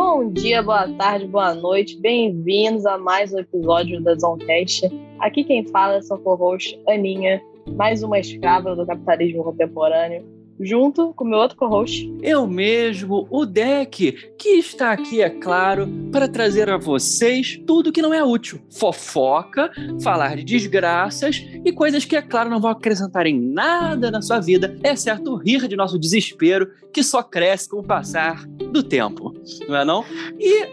Bom dia, boa tarde, boa noite. Bem-vindos a mais um episódio da Zoncast. Aqui quem fala é sua co-host Aninha, mais uma escrava do capitalismo contemporâneo junto com meu outro co-host. Eu mesmo, o Deck, que está aqui, é claro, para trazer a vocês tudo que não é útil. Fofoca, falar de desgraças e coisas que, é claro, não vão acrescentar em nada na sua vida, exceto rir de nosso desespero, que só cresce com o passar do tempo. Não é não? E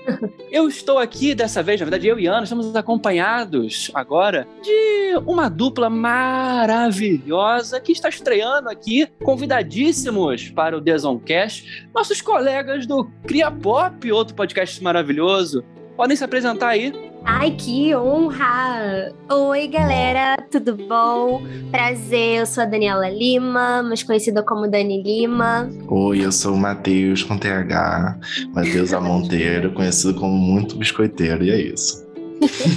eu estou aqui dessa vez, na verdade, eu e Ana estamos acompanhados agora de uma dupla maravilhosa que está estreando aqui, convidadíssimos para o Desoncast nossos colegas do Cria Pop, outro podcast maravilhoso. Podem se apresentar aí. Ai, que honra! Oi, galera, tudo bom? Prazer, eu sou a Daniela Lima, mais conhecida como Dani Lima. Oi, eu sou o Matheus com TH, Matheus Monteiro, conhecido como muito biscoiteiro, e é isso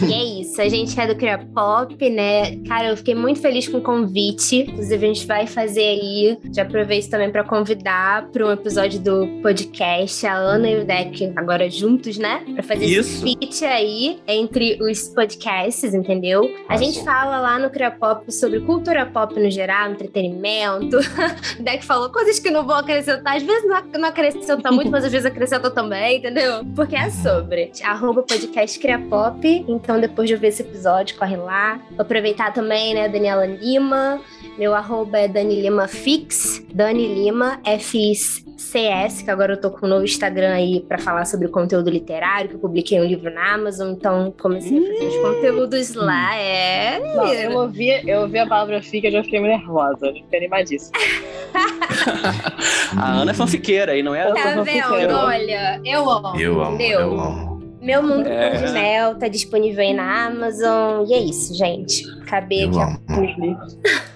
e é isso, a gente é do Cria Pop, né? Cara, eu fiquei muito feliz com o convite. Inclusive, a gente vai fazer aí. Já aproveito também para convidar para um episódio do podcast a Ana e o Deck agora juntos, né? Para fazer isso. esse feat aí entre os podcasts, entendeu? A gente fala lá no Cria Pop sobre cultura pop no geral, entretenimento. o Deck falou coisas que não vão acrescentar. Às vezes não acrescenta muito, mas às vezes acrescenta também, entendeu? Porque é sobre. Arroba podcast Cria Pop então, depois de ver esse episódio, corre lá. Vou aproveitar também, né, Daniela Lima. Meu arroba é Dani Lima Fix, Dani Lima, F-I-C-S, que agora eu tô com um novo Instagram aí para falar sobre conteúdo literário, que eu publiquei um livro na Amazon, então comecei a fazer os conteúdos lá, é... Não, eu ouvi, eu ouvi a palavra fica e já fiquei nervosa, já fiquei animadíssima. a Ana é fanfiqueira aí, não é? Tá vendo? Olha, eu amo. Eu amo, eu amo. Meu Mundo é. de Mel tá disponível aí na Amazon. E é isso, gente. Acabei aqui a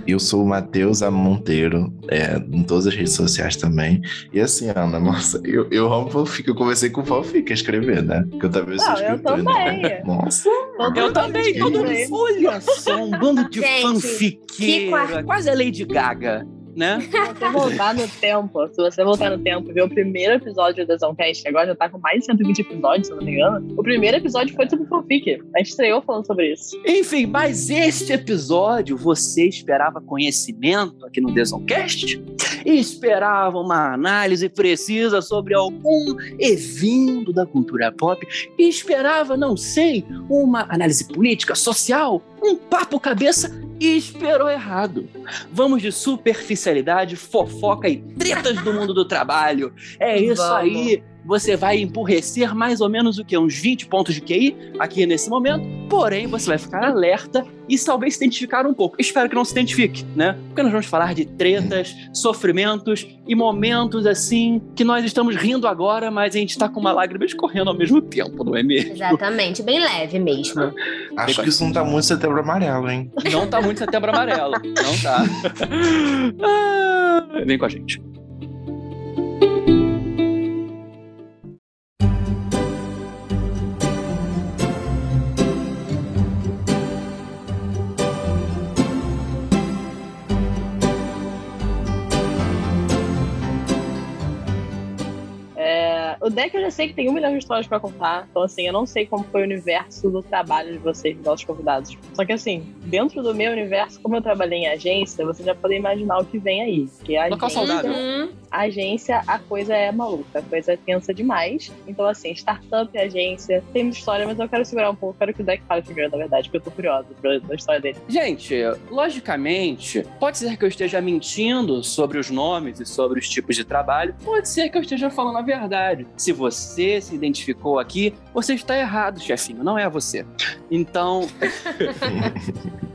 Eu sou o Matheus Monteiro, é, em todas as redes sociais também. E assim, Ana, nossa, eu, eu amo fanfic. Eu comecei com fanfic a escrever, né? Porque eu também sou escritor. Eu também. Né? Nossa. Eu também, todo mundo. Olha só, um bando de fanfiqueira. Quase a Lady Gaga né? Se você voltar no tempo, se você voltar no tempo e ver o primeiro episódio do Zoncast, agora já tá com mais de 120 episódios, se não me engano, o primeiro episódio foi sobre fanfic. A gente estreou falando sobre isso. Enfim, mas este episódio, você esperava conhecimento aqui no Desoncast? E esperava uma análise precisa sobre algum evento da cultura pop? E esperava, não sei, uma análise política, social? Um papo cabeça? E esperou errado. Vamos de superficialidade, fofoca e tretas do mundo do trabalho. É isso Vamos. aí você vai empurrecer mais ou menos o que? Uns 20 pontos de QI aqui nesse momento. Porém, você vai ficar alerta e talvez se identificar um pouco. Espero que não se identifique, né? Porque nós vamos falar de tretas, sofrimentos e momentos assim que nós estamos rindo agora, mas a gente está com uma lágrima escorrendo ao mesmo tempo, não é mesmo? Exatamente, bem leve mesmo. Acho que isso não tá muito setembro amarelo, hein? Não tá muito setembro amarelo. Não tá. ah, vem com a gente. O deck eu já sei que tem um milhão de histórias para contar. Então, assim, eu não sei como foi o universo do trabalho de vocês, dos nossos convidados. Só que, assim, dentro do meu universo, como eu trabalhei em agência, você já pode imaginar o que vem aí. Que a Local agência, saudável. Uhum. A agência, a coisa é maluca, a coisa é tensa demais. Então, assim, startup, agência, tem muita história, mas eu quero segurar um pouco. Quero que o deck fale primeiro, na verdade, porque eu tô curiosa da história dele. Gente, logicamente, pode ser que eu esteja mentindo sobre os nomes e sobre os tipos de trabalho, pode ser que eu esteja falando a verdade. Se você se identificou aqui, você está errado, chefinho, não é você. Então.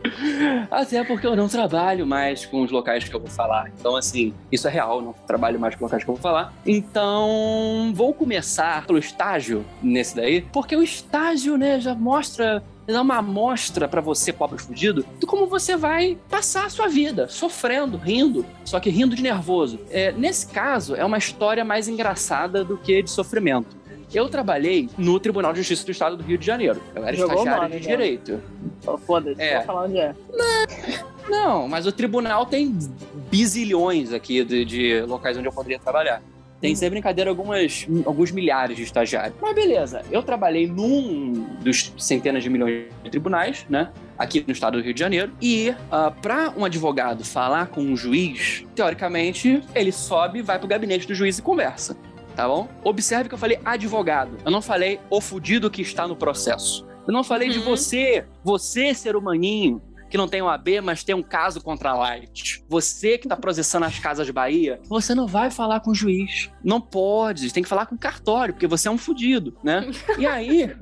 Até porque eu não trabalho mais com os locais que eu vou falar. Então, assim, isso é real, não trabalho mais com locais que eu vou falar. Então, vou começar pelo estágio nesse daí, porque o estágio, né, já mostra dá uma amostra para você, pobre fudido, de como você vai passar a sua vida, sofrendo, rindo, só que rindo de nervoso. É, nesse caso, é uma história mais engraçada do que de sofrimento. Eu trabalhei no Tribunal de Justiça do Estado do Rio de Janeiro. Eu era Jogou estagiário nome, de né? direito. Oh, Foda-se, é. vou falar onde é. Não, mas o tribunal tem bizilhões aqui de, de locais onde eu poderia trabalhar. tem sem brincadeira algumas, alguns milhares de estagiários. Mas beleza, eu trabalhei num dos centenas de milhões de tribunais, né? Aqui no estado do Rio de Janeiro. E uh, para um advogado falar com um juiz, teoricamente, ele sobe, vai pro gabinete do juiz e conversa tá bom? Observe que eu falei advogado. Eu não falei o fudido que está no processo. Eu não falei uhum. de você, você ser humaninho, que não tem um AB, mas tem um caso contra a Light. Você que está processando as casas Bahia, você não vai falar com o juiz. Não pode, tem que falar com o cartório, porque você é um fudido, né? E aí,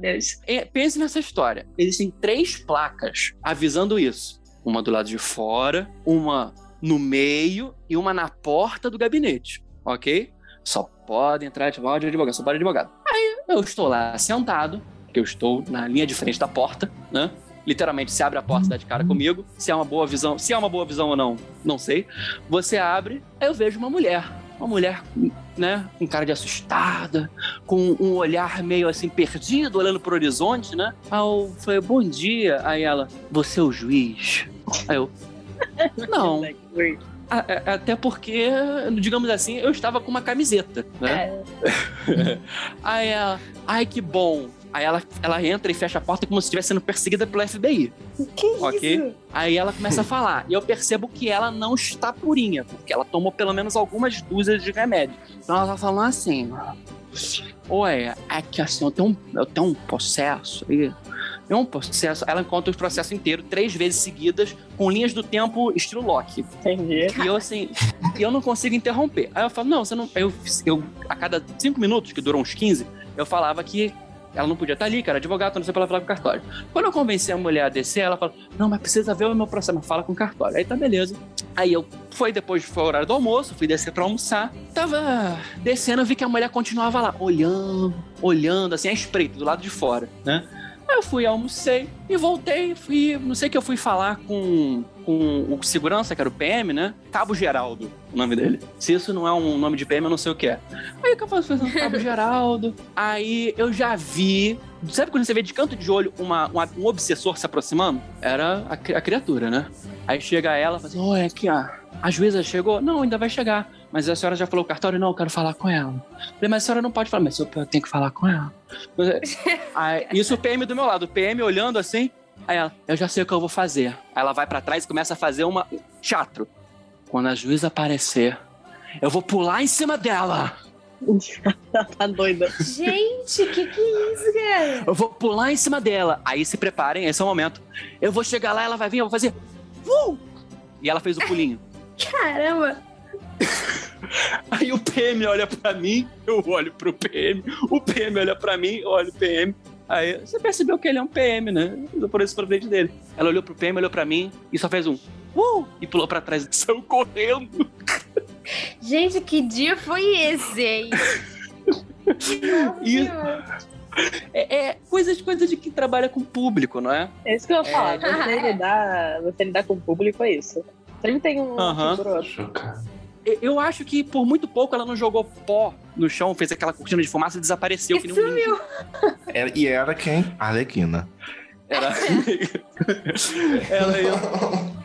é, pense nessa história. Existem três placas avisando isso. Uma do lado de fora, uma no meio e uma na porta do gabinete, ok? Só pode entrar de advogado, só pode advogado. Aí eu estou lá sentado, que eu estou na linha de frente da porta, né? Literalmente se abre a porta dá de cara comigo. Se é uma boa visão, se é uma boa visão ou não, não sei. Você abre, aí eu vejo uma mulher. Uma mulher, né, com cara de assustada, com um olhar meio assim perdido, olhando pro horizonte, né? Aí eu falei, bom dia. Aí ela, você é o juiz? Aí eu, não. Até porque, digamos assim, eu estava com uma camiseta, né? É. Aí ela, ai que bom. Aí ela, ela entra e fecha a porta como se estivesse sendo perseguida pelo FBI. Que ok? Isso? Aí ela começa a falar. E eu percebo que ela não está purinha, porque ela tomou pelo menos algumas dúzias de remédio. Então ela tá falando assim. Oi, é que assim, eu tenho um, eu tenho um processo aí é um processo, ela encontra o processo inteiro três vezes seguidas, com linhas do tempo estilo Loki. Entendi. E eu assim, e eu não consigo interromper. Aí eu falo, não, você não. Eu, eu, a cada cinco minutos, que duram uns 15, eu falava que ela não podia estar ali, cara, advogado, não sei pra ela falar com o cartório. Quando eu convenci a mulher a descer, ela falou: Não, mas precisa ver o meu processo, fala com o cartório. Aí tá beleza. Aí eu foi depois, foi o horário do almoço, fui descer pra almoçar. Tava descendo, vi que a mulher continuava lá, olhando, olhando, assim, a espreita, do lado de fora, né? Eu fui, almocei e voltei. Fui, não sei que eu fui falar com, com o segurança, que era o PM, né? Cabo Geraldo, o nome dele. Se isso não é um nome de PM, eu não sei o que é. Aí eu faço Cabo Geraldo. Aí eu já vi. Sabe quando você vê de canto de olho uma, uma um obsessor se aproximando? Era a, a criatura, né? Aí chega ela e fala assim: Oi, aqui, ó. A juíza chegou? Não, ainda vai chegar. Mas a senhora já falou o cartório? Não, eu quero falar com ela. Falei, mas a senhora não pode falar. Mas eu tenho que falar com ela. Aí, isso o PM do meu lado. O PM olhando assim. Aí ela, eu já sei o que eu vou fazer. Aí ela vai para trás e começa a fazer uma teatro. Quando a juíza aparecer, eu vou pular em cima dela. tá doida. Gente, que que é isso, cara? Eu vou pular em cima dela. Aí se preparem, esse é o momento. Eu vou chegar lá, ela vai vir, eu vou fazer. Uh! E ela fez o pulinho. Caramba! Aí o PM olha para mim, eu olho pro PM, o PM olha para mim, eu olho pro PM. Aí você percebeu que ele é um PM, né? Eu por isso pra frente dele. Ela olhou pro PM, olhou pra mim e só fez um uh! e pulou pra trás e saiu correndo. Gente, que dia foi esse aí? e, é, é coisa, de, coisa de quem trabalha com público, não é? É isso que eu ia falar. É... Você, lidar, você lidar com o público é isso. Sempre tem um uhum. Eu acho que por muito pouco ela não jogou pó no chão, fez aquela cortina de fumaça e desapareceu. E que sumiu. Era, e era quem? Arlequina. Era. ela ia.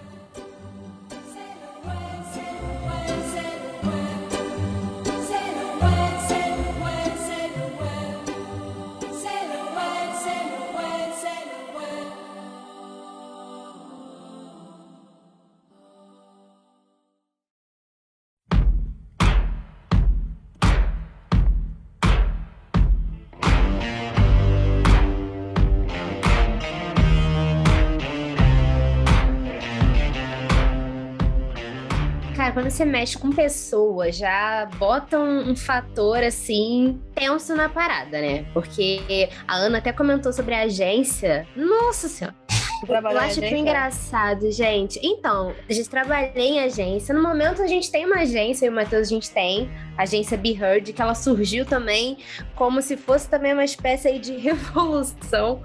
quando você mexe com pessoas, já bota um, um, fator assim tenso na parada, né? Porque a Ana até comentou sobre a agência. Nossa Senhora. Eu acho que engraçado, gente. Então, a gente trabalha em agência. No momento, a gente tem uma agência, eu e o Matheus, a gente tem. A agência Be Heard, que ela surgiu também como se fosse também uma espécie de revolução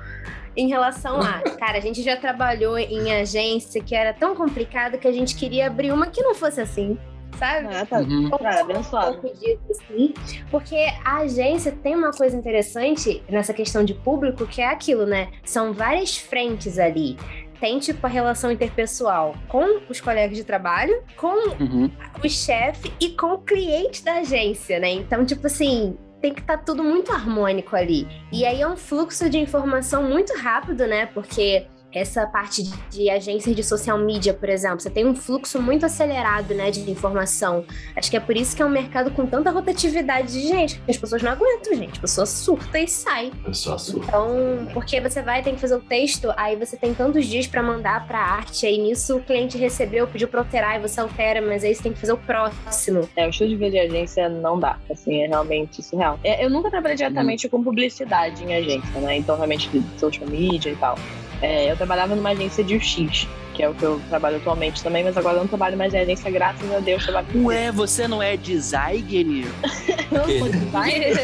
em relação a, cara, a gente já trabalhou em agência que era tão complicado que a gente queria abrir uma que não fosse assim sabe? Ah, tá. Uhum. Tá, abençoado. Um disso, assim, porque a agência tem uma coisa interessante nessa questão de público, que é aquilo, né? São várias frentes ali. tem, tipo, a relação interpessoal com os colegas de trabalho, com Uhum. o chefe e com o cliente da agência, né? Então, tipo assim, tem que estar tudo muito harmônico ali. E aí é um fluxo de informação muito rápido, né? Porque essa parte de, agências de social media, por exemplo, você tem um fluxo muito acelerado, né, de informação. Acho que é por isso que é um mercado com tanta rotatividade de gente, que as pessoas não aguentam, gente. A pessoa surta e sai. Eu sou a sua. Então, porque você vai, tem que fazer o texto, aí você tem tantos dias pra mandar pra arte, aí nisso o cliente recebeu, pediu pra alterar, e você altera, mas aí você tem que fazer o próximo. É, o estilo de vida de agência não dá. Assim, é realmente surreal. É, eu nunca trabalhei diretamente com publicidade em agência, né? Então, realmente, de social media e tal. É, eu trabalhava numa agência de UX, que é o que eu trabalho atualmente também, mas agora eu não trabalho mais em agência, graças a Deus. Trabalho com Ué, você não é designer? não sou designer,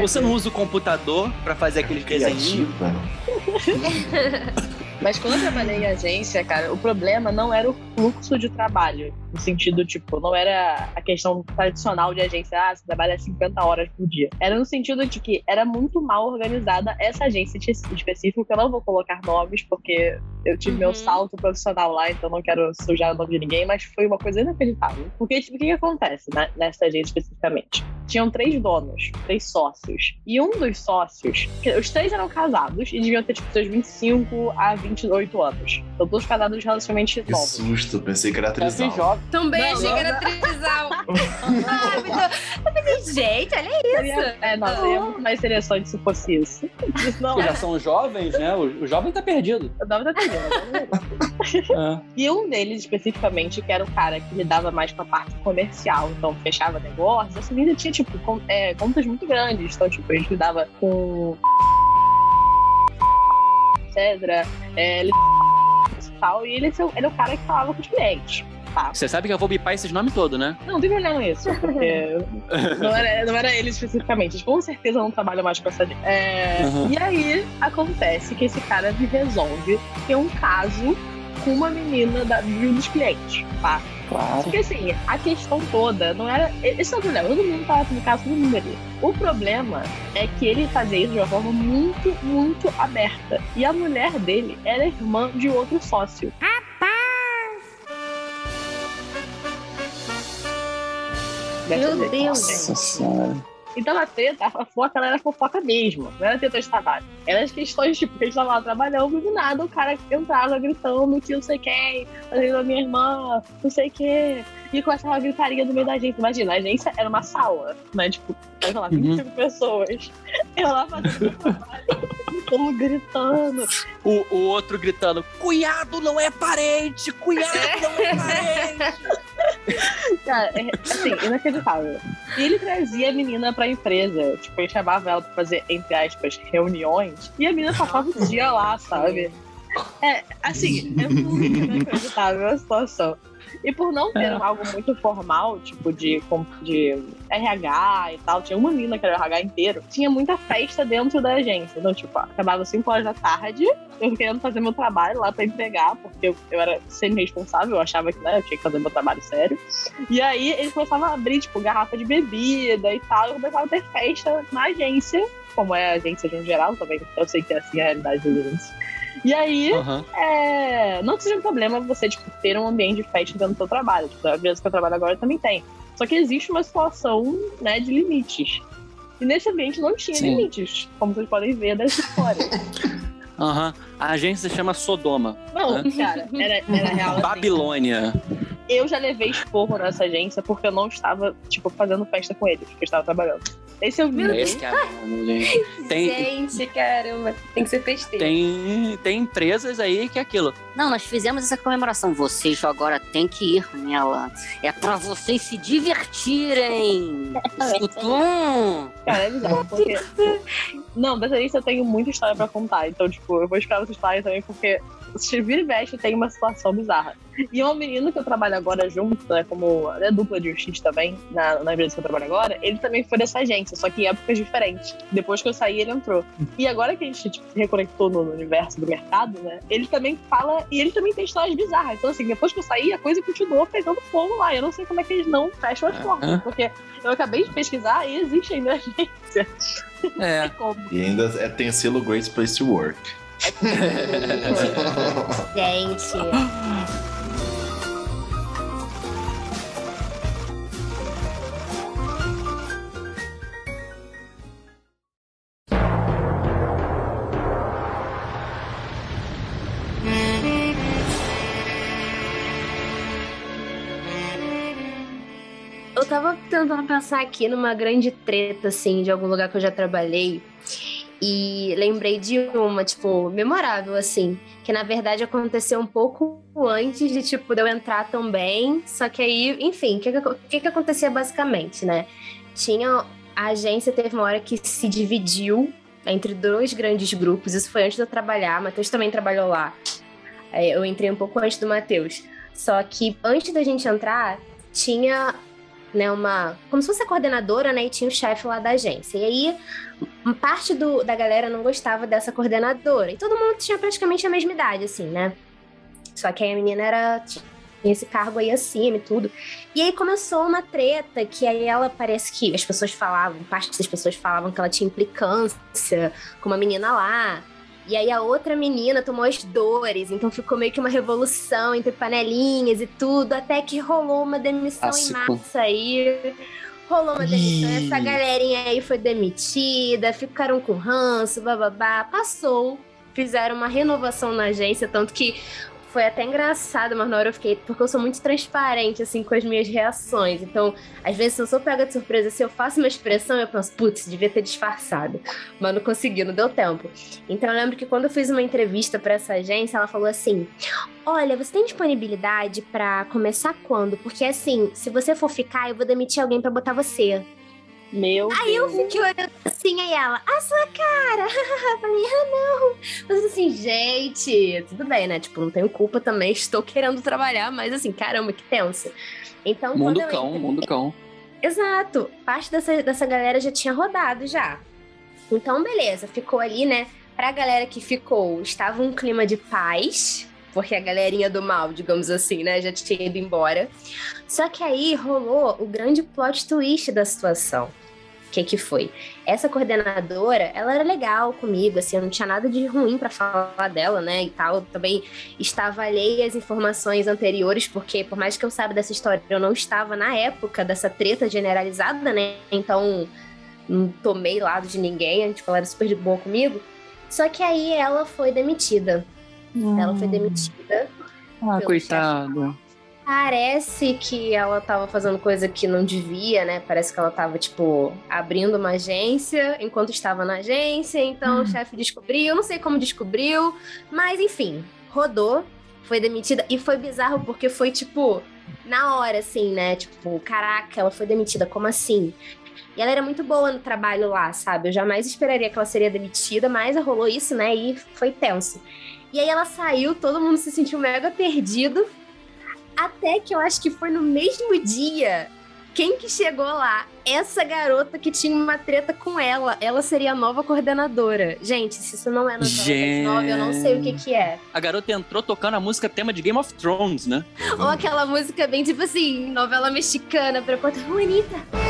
Você não usa o computador pra fazer aqueles desenhinhos? Mas quando eu trabalhei em agência, cara, o problema não era o fluxo de trabalho. No sentido, tipo, não era a questão tradicional de agência, ah, você trabalha 50 horas por dia. Era no sentido de que era muito mal organizada essa agência específica, que eu não vou colocar nomes, porque eu tive meu Uhum. salto profissional lá, então não quero sujar o nome de ninguém, mas foi uma coisa inacreditável. Porque, tipo, o que, que acontece né, nessa agência especificamente? Tinham três donos, três sócios. E um dos sócios, os três eram casados e deviam ter, tipo, seus 25 a 28 anos. Então, todos casados relativamente Que novos. susto, pensei que era trisal. jovem. Também Não, achei não, que era trisal. ah. Eu falei, gente, olha Seria, é, não, seria muito mais interessante se fosse isso. Isso não Já é. são jovens, né? O, o jovem tá perdido. Eu tava entendendo. É. E um deles, especificamente, que era o cara que lidava mais com a parte comercial, então fechava negócios, essa menina tinha, tipo, con- é, contas muito grandes. Então, tipo, a gente lidava com. Etc. É, ele- tal, e ele era o cara que falava com os clientes. Tá. Você sabe que eu vou bipar esses nomes todos, né? Não, não tem problema porque não era, não era ele especificamente. Eles com certeza não trabalham mais com essa. É, Uhum. E aí acontece que esse cara me resolve ter um caso com uma menina da, de um dos clientes, tá? Claro. Porque assim, a questão toda não era. Esse é o problema, todo mundo tava no caso, todo mundo ali. O problema é que ele fazia isso de uma forma muito, muito aberta. E a mulher dele era irmã de outro sócio. Dessa Meu. Deus, Nossa senhora. Então a treta, a fofoca, ela era fofoca mesmo. Não era treta de trabalho. Era as questões, tipo, que eles estavam lá trabalhando e do nada o cara entrava gritando que não sei quem, fazendo a minha irmã, não sei o quê. E começava a gritaria no meio da agência. Imagina, a agência era uma sala, né? Tipo, sei lá, 25 pessoas. Eu lá fazendo trabalho, como gritando. O, o outro gritando: Cunhado não é parente! Cunhado não é parente! Cara, é, assim, inacreditável. E ele trazia a menina pra empresa. Tipo, ele chamava ela pra fazer, entre aspas, reuniões. E a menina passava o dia lá, sabe? É, assim, é muito inacreditável a situação. E por não ter É. algo muito formal, tipo de, de RH e tal, tinha uma menina que era o RH inteiro, tinha muita festa dentro da agência. Então, tipo, acabava 5 horas da tarde, eu querendo fazer meu trabalho lá pra entregar, porque eu, eu era semi-responsável, eu achava que né, eu tinha que fazer meu trabalho sério. E aí eles começavam a abrir, tipo, garrafa de bebida e tal, e começava a ter festa na agência, como é a agência de um geral também, eu sei que é assim a realidade dos. E aí, Aham. é, não que seja um problema você, tipo, ter um ambiente de festa dentro do seu trabalho. Tipo, a empresa que eu trabalho agora também tem. Só que existe uma situação, né, de limites. E nesse ambiente não tinha Sim. limites, como vocês podem ver dessa história. Aham. A agência se chama Sodoma. Não, cara, era, era real. assim. Babilônia. Eu já levei esporro nessa agência porque eu não estava, tipo, fazendo festa com eles, porque eu estava trabalhando. Esse é o Meu nível. Esse que é a merda, gente. Tem, Gente, caramba. Tem que ser festeiro. tem, tem empresas aí que é aquilo. Não, nós fizemos essa comemoração. Vocês agora têm que ir nela. É pra vocês se divertirem. Escutum. Cara, é bizarro, porque. Não, dessa lista eu tenho muita história pra contar. Então, tipo, eu vou esperar vocês falarem também, porque vira e mexe tem uma situação bizarra. E uma menina que eu trabalho agora junto, né, como é dupla de UX também, na, na empresa que eu trabalho agora, ele também foi dessa agência, só que em épocas diferentes. Depois que eu saí, ele entrou. E agora que a gente tipo, se reconectou no, no universo do mercado, né, ele também fala, e ele também tem histórias bizarras. Então, assim, depois que eu saí, a coisa continuou pegando fogo lá. Eu não sei como é que eles não fecham as portas, Aham. porque eu acabei de pesquisar e existe ainda agência. É. Como? E ainda é- tem selo Great Place to Work. Gente. Eu tava tentando pensar aqui numa grande treta, assim, de algum lugar que eu já trabalhei. E lembrei de uma, tipo, memorável, assim. Que na verdade aconteceu um pouco antes de, tipo, de eu entrar também. Só que aí, enfim, o que, que, que acontecia basicamente, né? Tinha. A agência teve uma hora que se dividiu entre dois grandes grupos. Isso foi antes de eu trabalhar. Matheus também trabalhou lá. É, eu entrei um pouco antes do Matheus. Só que antes da gente entrar, tinha né, uma. Como se fosse a coordenadora, né? E tinha o chefe lá da agência. E aí, parte do, da galera não gostava dessa coordenadora. E todo mundo tinha praticamente a mesma idade, assim, né? Só que aí a menina era. Tinha esse cargo aí acima e tudo. E aí começou uma treta que aí ela parece que as pessoas falavam, parte das pessoas falavam que ela tinha implicância com uma menina lá. E aí a outra menina tomou as dores, então ficou meio que uma revolução entre panelinhas e tudo, até que rolou uma demissão em massa aí. Rolou uma demissão, Ih. essa galerinha aí foi demitida, ficaram com ranço, bababá, passou. Fizeram uma renovação na agência, tanto que foi até engraçado, mas na hora eu fiquei. Porque eu sou muito transparente, assim, com as minhas reações. Então, às vezes, se eu sou pega de surpresa, se eu faço uma expressão, eu penso, putz, devia ter disfarçado. Mas não consegui, não deu tempo. Então, eu lembro que quando eu fiz uma entrevista para essa agência, ela falou assim: Olha, você tem disponibilidade para começar quando? Porque, assim, se você for ficar, eu vou demitir alguém para botar você. Meu Aí Deus. eu fiquei olhando assim, aí ela, a sua cara. Eu falei, ah, não. Mas assim, gente, tudo bem, né? Tipo, não tenho culpa também, estou querendo trabalhar, mas assim, caramba, que tenso. Então, mundo cão, entrei- mundo cão. Exato. Parte dessa, dessa galera já tinha rodado já. Então, beleza, ficou ali, né? Pra galera que ficou, estava um clima de paz, porque a galerinha do mal, digamos assim, né, já tinha ido embora. Só que aí rolou o grande plot twist da situação. O que que foi? Essa coordenadora, ela era legal comigo, assim, eu não tinha nada de ruim pra falar dela, né, e tal. Eu também estava alheia às informações anteriores, porque por mais que eu saiba dessa história, eu não estava na época dessa treta generalizada, né? Então, não tomei lado de ninguém, tipo, ela era super de boa comigo. Só que aí ela foi demitida. Ela foi demitida. Ah, coitado. Parece que ela tava fazendo coisa que não devia, né? Parece que ela tava, tipo, abrindo uma agência enquanto estava na agência. Então o chefe descobriu, não sei como descobriu, mas enfim, rodou, foi demitida. E foi bizarro porque foi, tipo, na hora, assim, né? Tipo, caraca, ela foi demitida, como assim? E ela era muito boa no trabalho lá, sabe? Eu jamais esperaria que ela seria demitida, mas rolou isso, né? E foi tenso. E aí ela saiu, todo mundo se sentiu mega perdido. Até que eu acho que foi no mesmo dia. Quem que chegou lá? Essa garota que tinha uma treta com ela. Ela seria a nova coordenadora. Gente, se isso não é novela Gente. das nove, eu não sei o que que é. A garota entrou tocando a música tema de Game of Thrones, né? Ou aquela música bem tipo assim, novela mexicana pra conta. Bonita.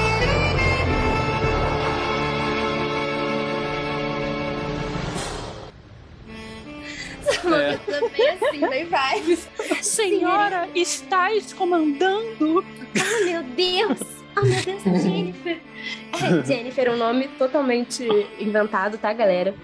É. bem assim, bem vibes. Senhora, estás comandando? Oh, meu Deus! Oh, meu Deus, Jennifer! É, Jennifer é um nome totalmente inventado, tá, galera?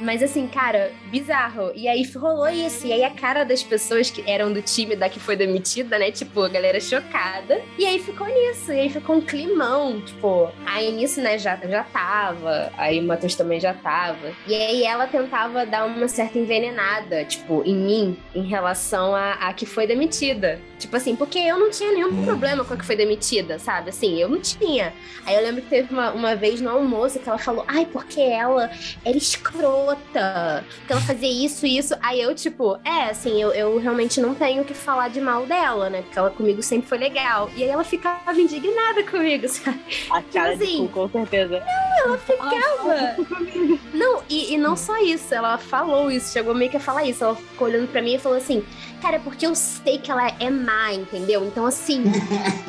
Mas assim, cara, bizarro. E aí rolou isso. E aí a cara das pessoas que eram do time da que foi demitida, né? Tipo, a galera chocada. E aí ficou nisso. E aí ficou um climão. Tipo, aí nisso, né, já, já tava. Aí o Matheus também já tava. E aí ela tentava dar uma certa envenenada, tipo, em mim, em relação a, a que foi demitida. Tipo assim, porque eu não tinha nenhum problema com a que foi demitida, sabe? Assim, eu não tinha. Aí eu lembro que teve uma, uma vez no almoço que ela falou, ai, porque ela era escrota, que ela fazia isso e isso. Aí eu, tipo, é, assim, eu, eu realmente não tenho o que falar de mal dela, né? Porque ela comigo sempre foi legal. E aí ela ficava indignada comigo, sabe? A cara de assim, cu, com certeza. ela ficava. Não, e, e não só isso, ela falou isso, chegou meio que a falar isso. Ela ficou olhando pra mim e falou assim: Cara, é porque eu sei que ela é má, entendeu? Então, assim,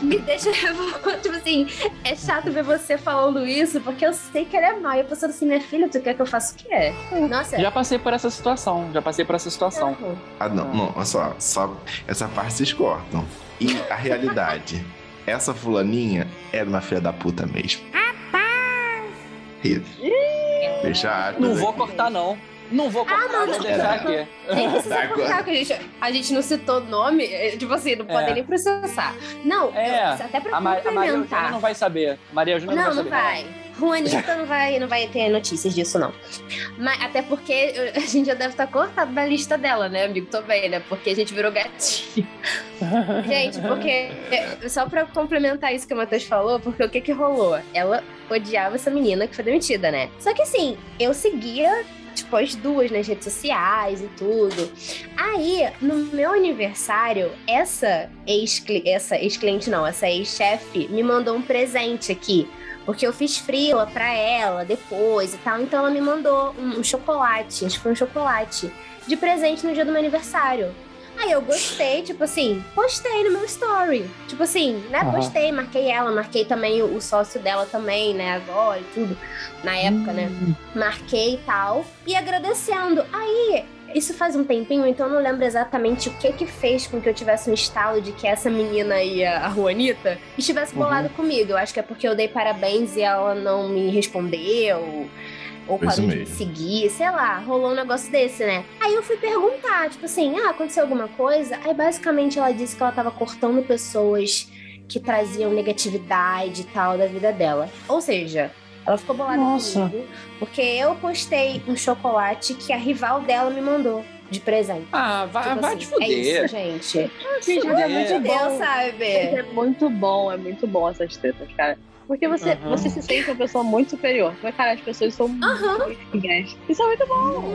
me deixa. tipo assim, é chato ver você falando isso, porque eu sei que ela é má. E eu pensando assim, minha filha, tu quer que eu faça o quê? Nossa. Já passei por essa situação, já passei por essa situação. Ah, não, não, olha só, só essa parte vocês cortam. E a realidade, essa fulaninha era uma filha da puta mesmo. Ih, Deixa aspas Não vou aqui. cortar, não. Não vou cortar, não, vou não. deixar aqui. Nem precisa Tá, que a gente, a gente não citou nome, é, tipo assim, não pode É. nem processar. Não, É, eu- até pra A, Ma a Maria complementar. não vai saber. Maria Eugênia não, Não, não vai saber. vai. Juanita não vai, não vai ter notícias disso, não. Mas, até porque a gente já deve estar cortado da lista dela, né, amigo? Também, né? Porque a gente virou gatinho. Gente, porque. é, Só pra complementar isso que o Matheus falou, porque o que que rolou? Ela odiava essa menina que foi demitida, né? Só que assim, eu seguia. Tipo, as duas nas redes sociais e tudo. Aí, no meu aniversário, essa ex-cliente, essa ex-cliente não, essa ex-chefe me mandou um presente aqui. Porque eu fiz frila pra ela depois e tal. Então ela me mandou um, um chocolate, acho que foi um chocolate, de presente no dia do meu aniversário. Aí eu gostei, tipo assim, postei no meu story. Tipo assim, né? Aham. Postei, marquei ela, marquei também o, o sócio dela também, né? Agora e tudo. Na época, né? Marquei e tal. E agradecendo. Aí, isso faz um tempinho, então eu não lembro exatamente o que que fez com que eu tivesse um estalo de que essa menina aí, a Juanita, estivesse Uhum. bolado comigo. Eu acho que é porque eu dei parabéns e ela não me respondeu. Ou parou de me seguir, sei lá, rolou um negócio desse, né? Aí eu fui perguntar, tipo assim, ah, aconteceu alguma coisa? Aí basicamente ela disse que ela tava cortando pessoas que traziam negatividade e tal da vida dela. Ou seja, ela ficou bolada Nossa. comigo porque eu postei um chocolate que a rival dela me mandou de presente. Ah, vai, Tipo vai assim, te fuder. É isso, gente. Gente, Fuder. é muito Deus, bom. sabe? É muito bom, é muito bom essas tretas, cara. Porque você, Uhum. você se sente uma pessoa muito superior. Mas, cara, as pessoas são Aham. muito fiéis. Isso é muito bom.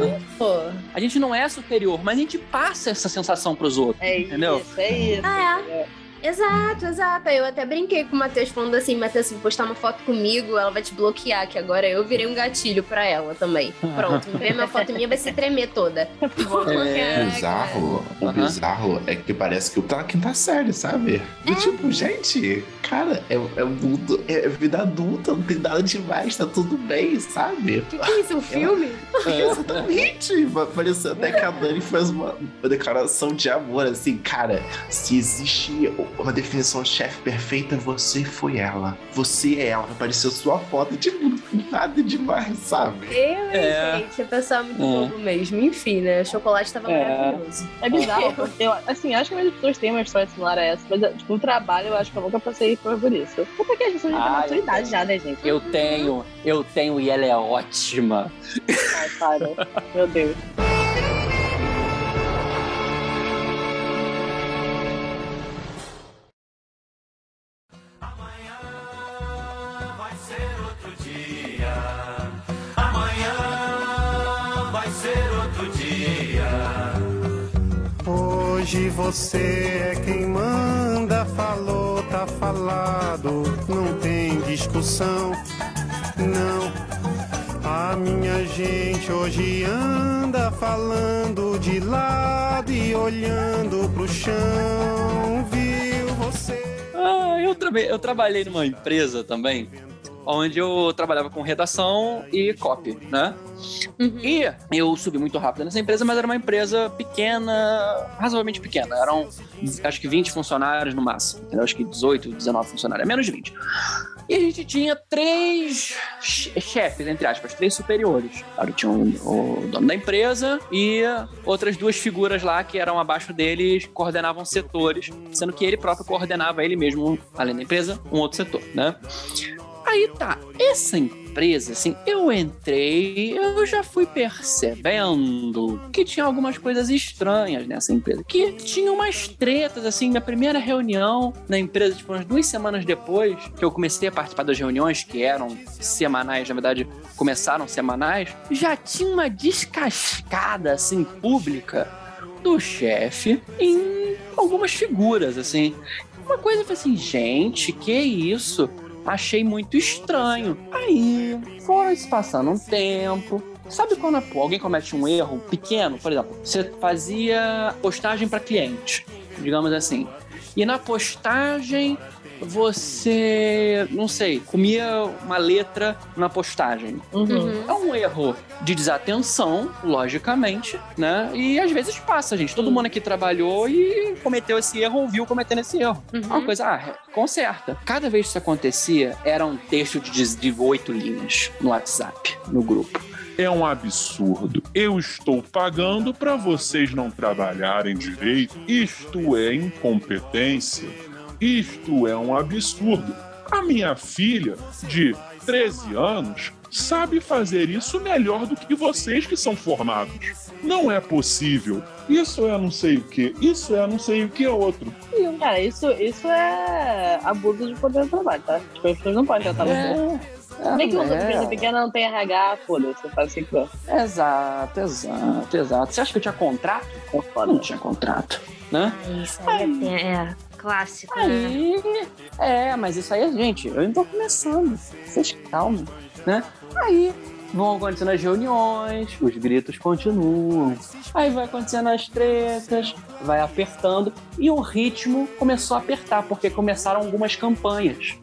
A gente não é superior, mas a gente passa essa sensação pros outros. É Entendeu? isso, é isso. É. Exato, exato. Eu até brinquei com o Matheus falando assim, Matheus, se postar uma foto comigo, ela vai te bloquear, que agora eu virei um gatilho pra ela também. Pronto, ver minha foto minha vai se tremer toda. É. O bizarro, o Aham. bizarro é que parece que eu tá na quinta série, sabe? Do tipo, gente, cara, é, é, adulto, é vida adulta, não tem nada demais, tá tudo bem, sabe? O que, que é isso? Um filme? Exatamente! Pareceu até que a Dani fez uma, uma declaração de amor, assim, cara, se existe uma definição de chefe perfeita, você foi ela. Você é ela, apareceu sua foto, tipo, nada demais, sabe? Eu, É. gente, a pessoa é muito É. bobo mesmo. Enfim, né? O chocolate tava É. maravilhoso. É bizarro, porque eu, assim, acho que muitas pessoas têm uma história similar a essa, mas tipo, no trabalho eu acho que eu nunca passei por por isso. É porque as pessoas já têm Ah, maturidade já, né, gente? Eu tenho, eu tenho e ela é ótima. Ai, para. Meu Deus. Hoje você é quem manda, falou, tá falado, não tem discussão, não. A minha gente hoje anda falando de lado e olhando pro chão, viu você? Ah, eu, traba- eu trabalhei numa empresa também, onde eu trabalhava com redação e copy, né? Uhum. E eu subi muito rápido nessa empresa, mas era uma empresa pequena, razoavelmente pequena. Eram, acho que 20 funcionários no máximo, entendeu? Acho que 18, 19 funcionários, é menos de 20. E a gente tinha três che- chefes, entre aspas, três superiores. Claro, tinha um- o dono da empresa e outras duas figuras lá que eram abaixo deles, coordenavam setores, sendo que ele próprio coordenava ele mesmo, além da empresa, um outro setor, né? Aí tá, essa empresa, assim, eu entrei, eu já fui percebendo que tinha algumas coisas estranhas nessa empresa. Que tinha umas tretas, assim, minha primeira reunião na empresa, tipo, umas duas semanas depois que eu comecei a participar das reuniões, que eram semanais, na verdade, começaram semanais, já tinha uma descascada, assim, pública do chefe em algumas figuras, assim. Uma coisa foi assim, gente, que isso? Achei muito estranho. Aí foi se passando um tempo. Sabe quando alguém comete um erro pequeno? Por exemplo, você fazia postagem para cliente, digamos assim. E na postagem você, não sei, comia uma letra na postagem. Uhum. É um erro de desatenção, logicamente, né? E às vezes passa, gente. Todo mundo aqui trabalhou e cometeu esse erro, ou viu cometendo esse erro. Uhum. Uma coisa, ah, conserta. Cada vez que isso acontecia, era um texto de, de oito linhas no WhatsApp, no grupo. É um absurdo. Eu estou pagando para vocês não trabalharem direito. Isto é incompetência. Isto é um absurdo. A minha filha, de 13 anos, sabe fazer isso melhor do que vocês que são formados. Não é possível. Isso é não sei o que, isso é não sei o que outro. Cara, isso, isso é abuso de poder do trabalho, tá? Tipo, as pessoas não podem tratar você. É, Nem que uma é. empresa pequena não tem RH, foda-se, faz assim que Exato, exato, exato. Você acha que eu tinha contrato? Não tinha contrato, né? Isso aí é, clássico, né? Aí, é, mas isso aí, gente, eu ainda tô começando. Vocês calma, né? Aí vão acontecendo as reuniões, os gritos continuam. Aí vai acontecendo as tretas, vai apertando. E o ritmo começou a apertar, porque começaram algumas campanhas,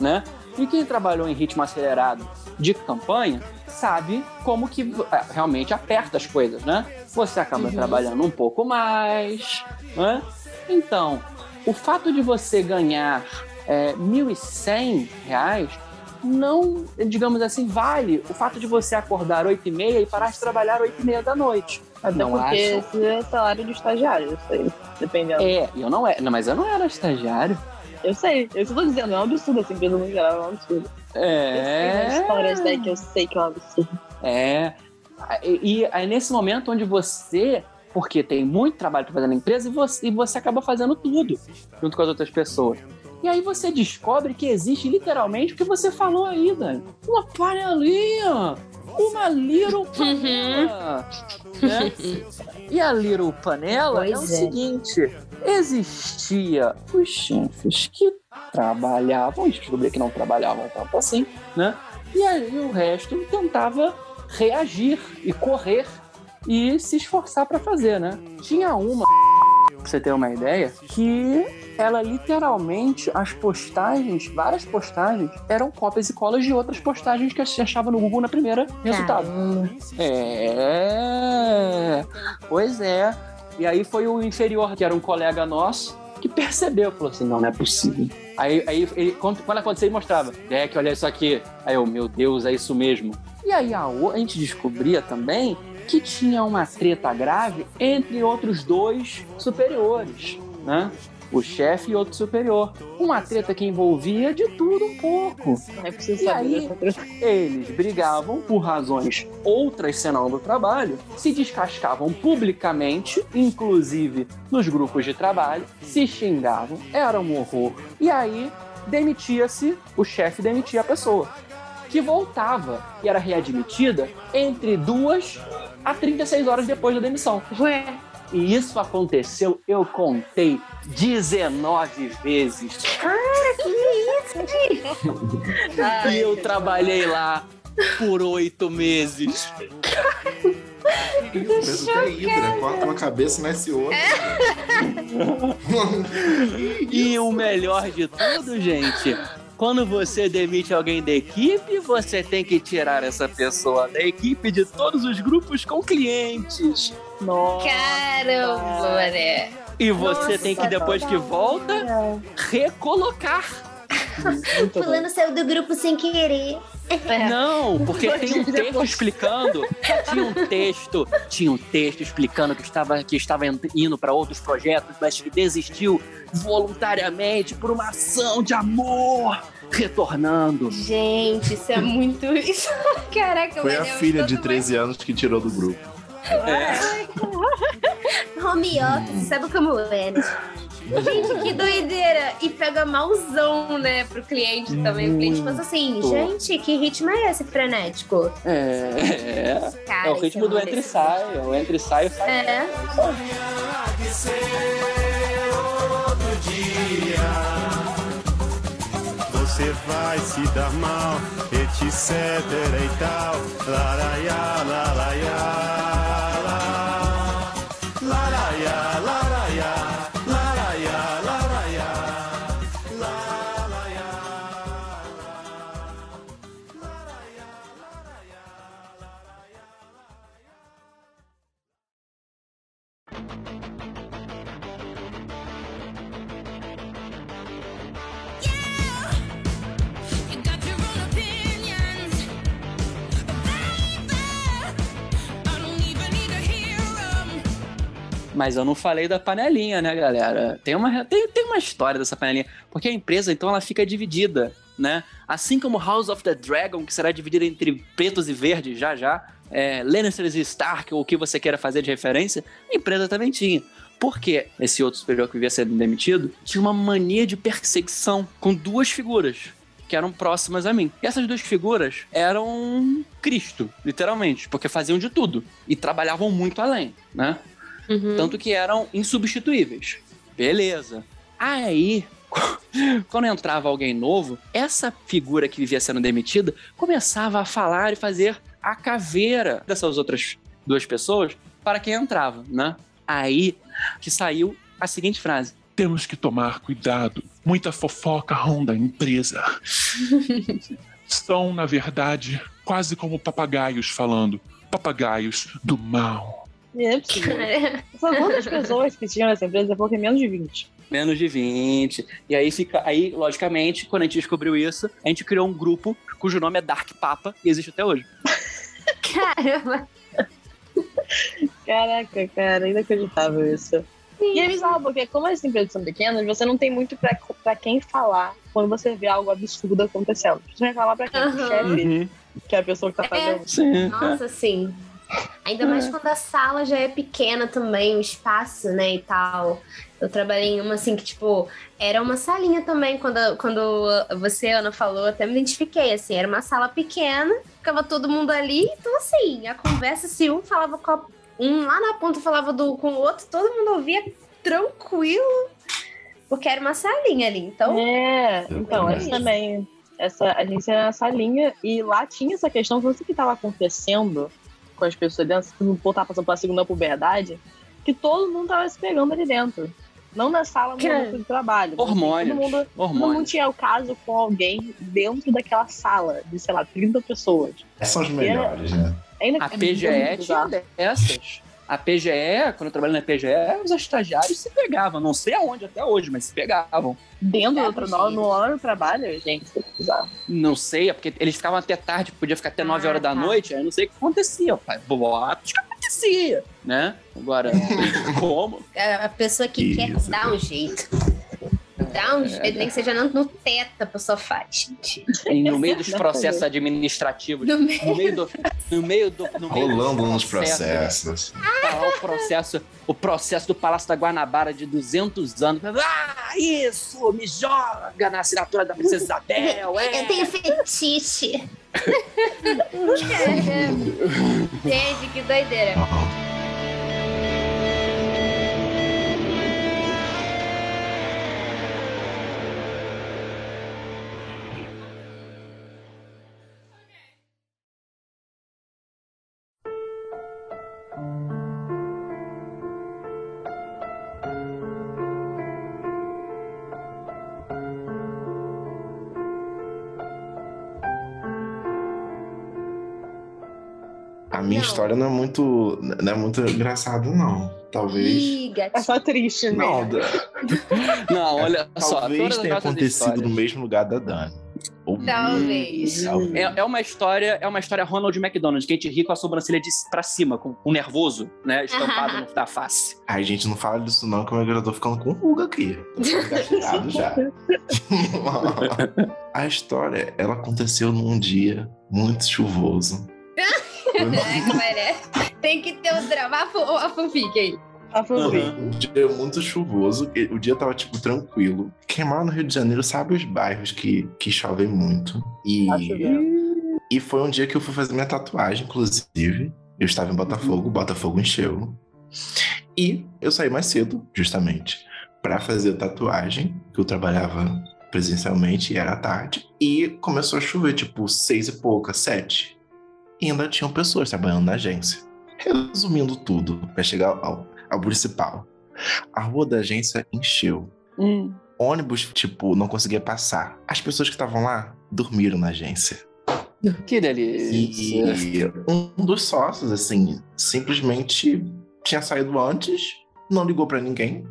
né? E quem trabalhou em ritmo acelerado de campanha sabe como que é, realmente aperta as coisas, né? Você acaba trabalhando um pouco mais, né? Então, o fato de você ganhar é, 1.100 reais não, digamos assim, vale o fato de você acordar 8 e meia e parar de trabalhar 8 e meia da noite. Até não porque acho. esse é salário de estagiário, isso aí. Dependendo. É, eu não é, não, mas eu não era estagiário. Eu sei, eu estou dizendo, é um absurdo essa empresa no geral, é um absurdo. Eu sei É. uma história daí que eu sei que é um absurdo. É. E, e é nesse momento onde você, porque tem muito trabalho para fazer na empresa, e você, e você acaba fazendo tudo junto com as outras pessoas. E aí você descobre que existe literalmente o que você falou aí, Dani. Uma panelinha! Uma little panela! né? E a little panela é o Pois é. seguinte: existia os chefes que trabalhavam, e descobri que não trabalhavam tanto assim, né? E aí o resto tentava reagir e correr e se esforçar para fazer, né? Tinha uma, pra você ter uma ideia, que ela literalmente, as postagens, várias postagens, eram cópias e colas de outras postagens que você achava no Google na primeira resultado. É. Pois é. E aí foi o inferior, que era um colega nosso, que percebeu, falou assim: não, não é possível. Aí, aí ele, quando, quando aconteceu, ele mostrava: é que olha isso aqui. Aí eu, meu Deus, é isso mesmo. E aí a, a gente descobria também que tinha uma treta grave entre outros dois superiores, né? O chefe e outro superior. Uma treta que envolvia de tudo um pouco. É preciso E aí? Eles brigavam por razões outras senão do trabalho, se descascavam publicamente, inclusive nos grupos de trabalho, se xingavam, era um horror. E aí demitia-se, o chefe demitia a pessoa, que voltava e era readmitida entre duas a 36 horas depois da demissão. Ué, E isso aconteceu, eu contei 19 vezes. Ai, E eu trabalhei lá por oito meses. Que é Hidra, corta uma cabeça e nasce outra. E o melhor de tudo, gente, quando você demite alguém da equipe, você tem que tirar essa pessoa da equipe de todos os grupos com clientes. Nossa. caramba, né? E você Nossa, tem que, depois que volta, recolocar. Muito bom. Fulano saiu do grupo sem querer. É. Não, porque Dois tem um texto depois. explicando. Tinha um texto, tinha um texto explicando que estava, que estava indo para outros projetos, mas que desistiu voluntariamente por uma ação de amor, retornando. Gente, isso é muito. Isso... Caraca, Foi a filha de mundo- 13 anos que tirou do grupo. Home office, sabe como é, né? Gente, que doideira! E pega malzão, né, pro cliente também. O cliente pensa assim, Muito. gente, que ritmo é esse frenético? É, é, Cara, é o ritmo do muito entra e sai. É o entra e sai, sai. É. Ser outro dia. você vai se dar mal, etc e tal. Laraiá, laraiá, Mas eu não falei da panelinha, né, galera? Tem uma, tem, tem uma história dessa panelinha. Porque a empresa, então, ela fica dividida, né? Assim como House of the Dragon, que será dividida entre pretos e verdes já já, é, Lannisters e Stark, ou o que você queira fazer de referência, a empresa também tinha. Porque esse outro superior que vivia sendo demitido tinha uma mania de perseguição com duas figuras que eram próximas a mim. E essas duas figuras eram Cristo, literalmente, porque faziam de tudo e trabalhavam muito além, né? Uhum. Tanto que eram insubstituíveis. Beleza. Aí, quando entrava alguém novo, essa figura que vivia sendo demitida começava a falar e fazer a caveira dessas outras duas pessoas para quem entrava, né? Aí que saiu a seguinte frase: Temos que tomar cuidado. Muita fofoca ronda a empresa. São, na verdade, quase como papagaios falando. Papagaios do mal. É possível. São quantas pessoas que tinham nessa empresa? Porque menos de 20. menos de 20. E aí fica. Aí, logicamente, quando a gente descobriu isso, a gente criou um grupo cujo nome é Dark Papa e existe até hoje. Caramba. Caraca, cara, inacreditável isso. E é bizarro, porque como as empresas são pequenas, você não tem muito pra, pra quem falar quando você vê algo absurdo acontecendo. Você vai falar pra quem? Aham. chefe, que é a pessoa que tá É. fazendo. Sim. Nossa, sim. Ainda mais quando a sala já é pequena também, o espaço, né, e tal. Eu trabalhei em uma assim que, tipo, era uma salinha também. Quando, quando você, Ana, falou, até me identifiquei, assim, era uma sala pequena, ficava todo mundo ali, então assim, a conversa, se um falava com a- um lá na ponta falava do, com o outro, todo mundo ouvia tranquilo, porque era uma salinha ali. Então, É, então, essa também. Essa, a gente era nessa linha e lá tinha essa questão, não sei o que estava acontecendo com as pessoas dentro, se o povo tava passando pela segunda puberdade, que todo mundo tava se pegando ali dentro. Não na sala no Cara, momento de trabalho. mas, assim, Hormônios. Todo mundo, todo mundo Hormônios. tinha o caso com alguém dentro daquela sala de, sei lá, 30 pessoas. São os melhores, né? Ainda A é PGE tinha bizarro. dessas. A PGE, quando eu trabalhei na PGE, os estagiários se pegavam. Não sei aonde até hoje, mas se pegavam. Dentro É, do tra- gente. no, hora do trabalho, gente, é. Não sei, é porque eles ficavam até tarde, podia ficar até 9 Ah, horas da tá. noite, aí eu não sei o que acontecia. Pai, boatos que acontecia, né? Agora, como? a a pessoa que Isso. quer dar um jeito. Dá um jeito, nem que seja no, no teto a pessoa faz, gente. E no meio dos processos administrativos, No meio. no meio do. No meio do. No meio Rolando dos nos processos. Tá lá o processo, o processo do Palácio da Guanabara de 200 anos. Ah, isso! Me joga na assinatura da Princesa Isabel, é! Eu tenho fetiche. Gente, que doideira. História não é muito, não é muito engraçada, não. Talvez. Ih, É só triste Não, mesmo. Não, olha só. talvez tenha acontecido histórias- no mesmo lugar da Dani. Ou- Talvez. Talvez. É, é uma história, é uma história Ronald McDonald, que a gente ri com a sobrancelha de pra cima, com o nervoso, né? Estampado da face. Ai, gente, não fala disso não, que eu tô ficando com ruga aqui. Tô já. a história, ela aconteceu num dia muito chuvoso. Tem que ter o drama. A fanfic aí. A fanfic. Um dia muito chuvoso, o dia tava, tipo, tranquilo. Quem mora no Rio de Janeiro sabe os bairros que, que chovem muito. E, Tá e foi um dia que eu fui fazer minha tatuagem, inclusive. Eu estava em Botafogo, Botafogo encheu. E eu saí mais cedo, justamente, pra fazer a tatuagem, que eu trabalhava presencialmente, e era tarde. E começou a chover, tipo, seis e pouca, sete. E ainda tinham pessoas trabalhando na agência. Resumindo tudo, para chegar ao, ao principal. A rua da agência encheu. Hum. Ônibus, tipo, não conseguia passar. As pessoas que estavam lá dormiram na agência. Que delícia. E um dos sócios, assim, simplesmente tinha saído antes, não ligou pra ninguém.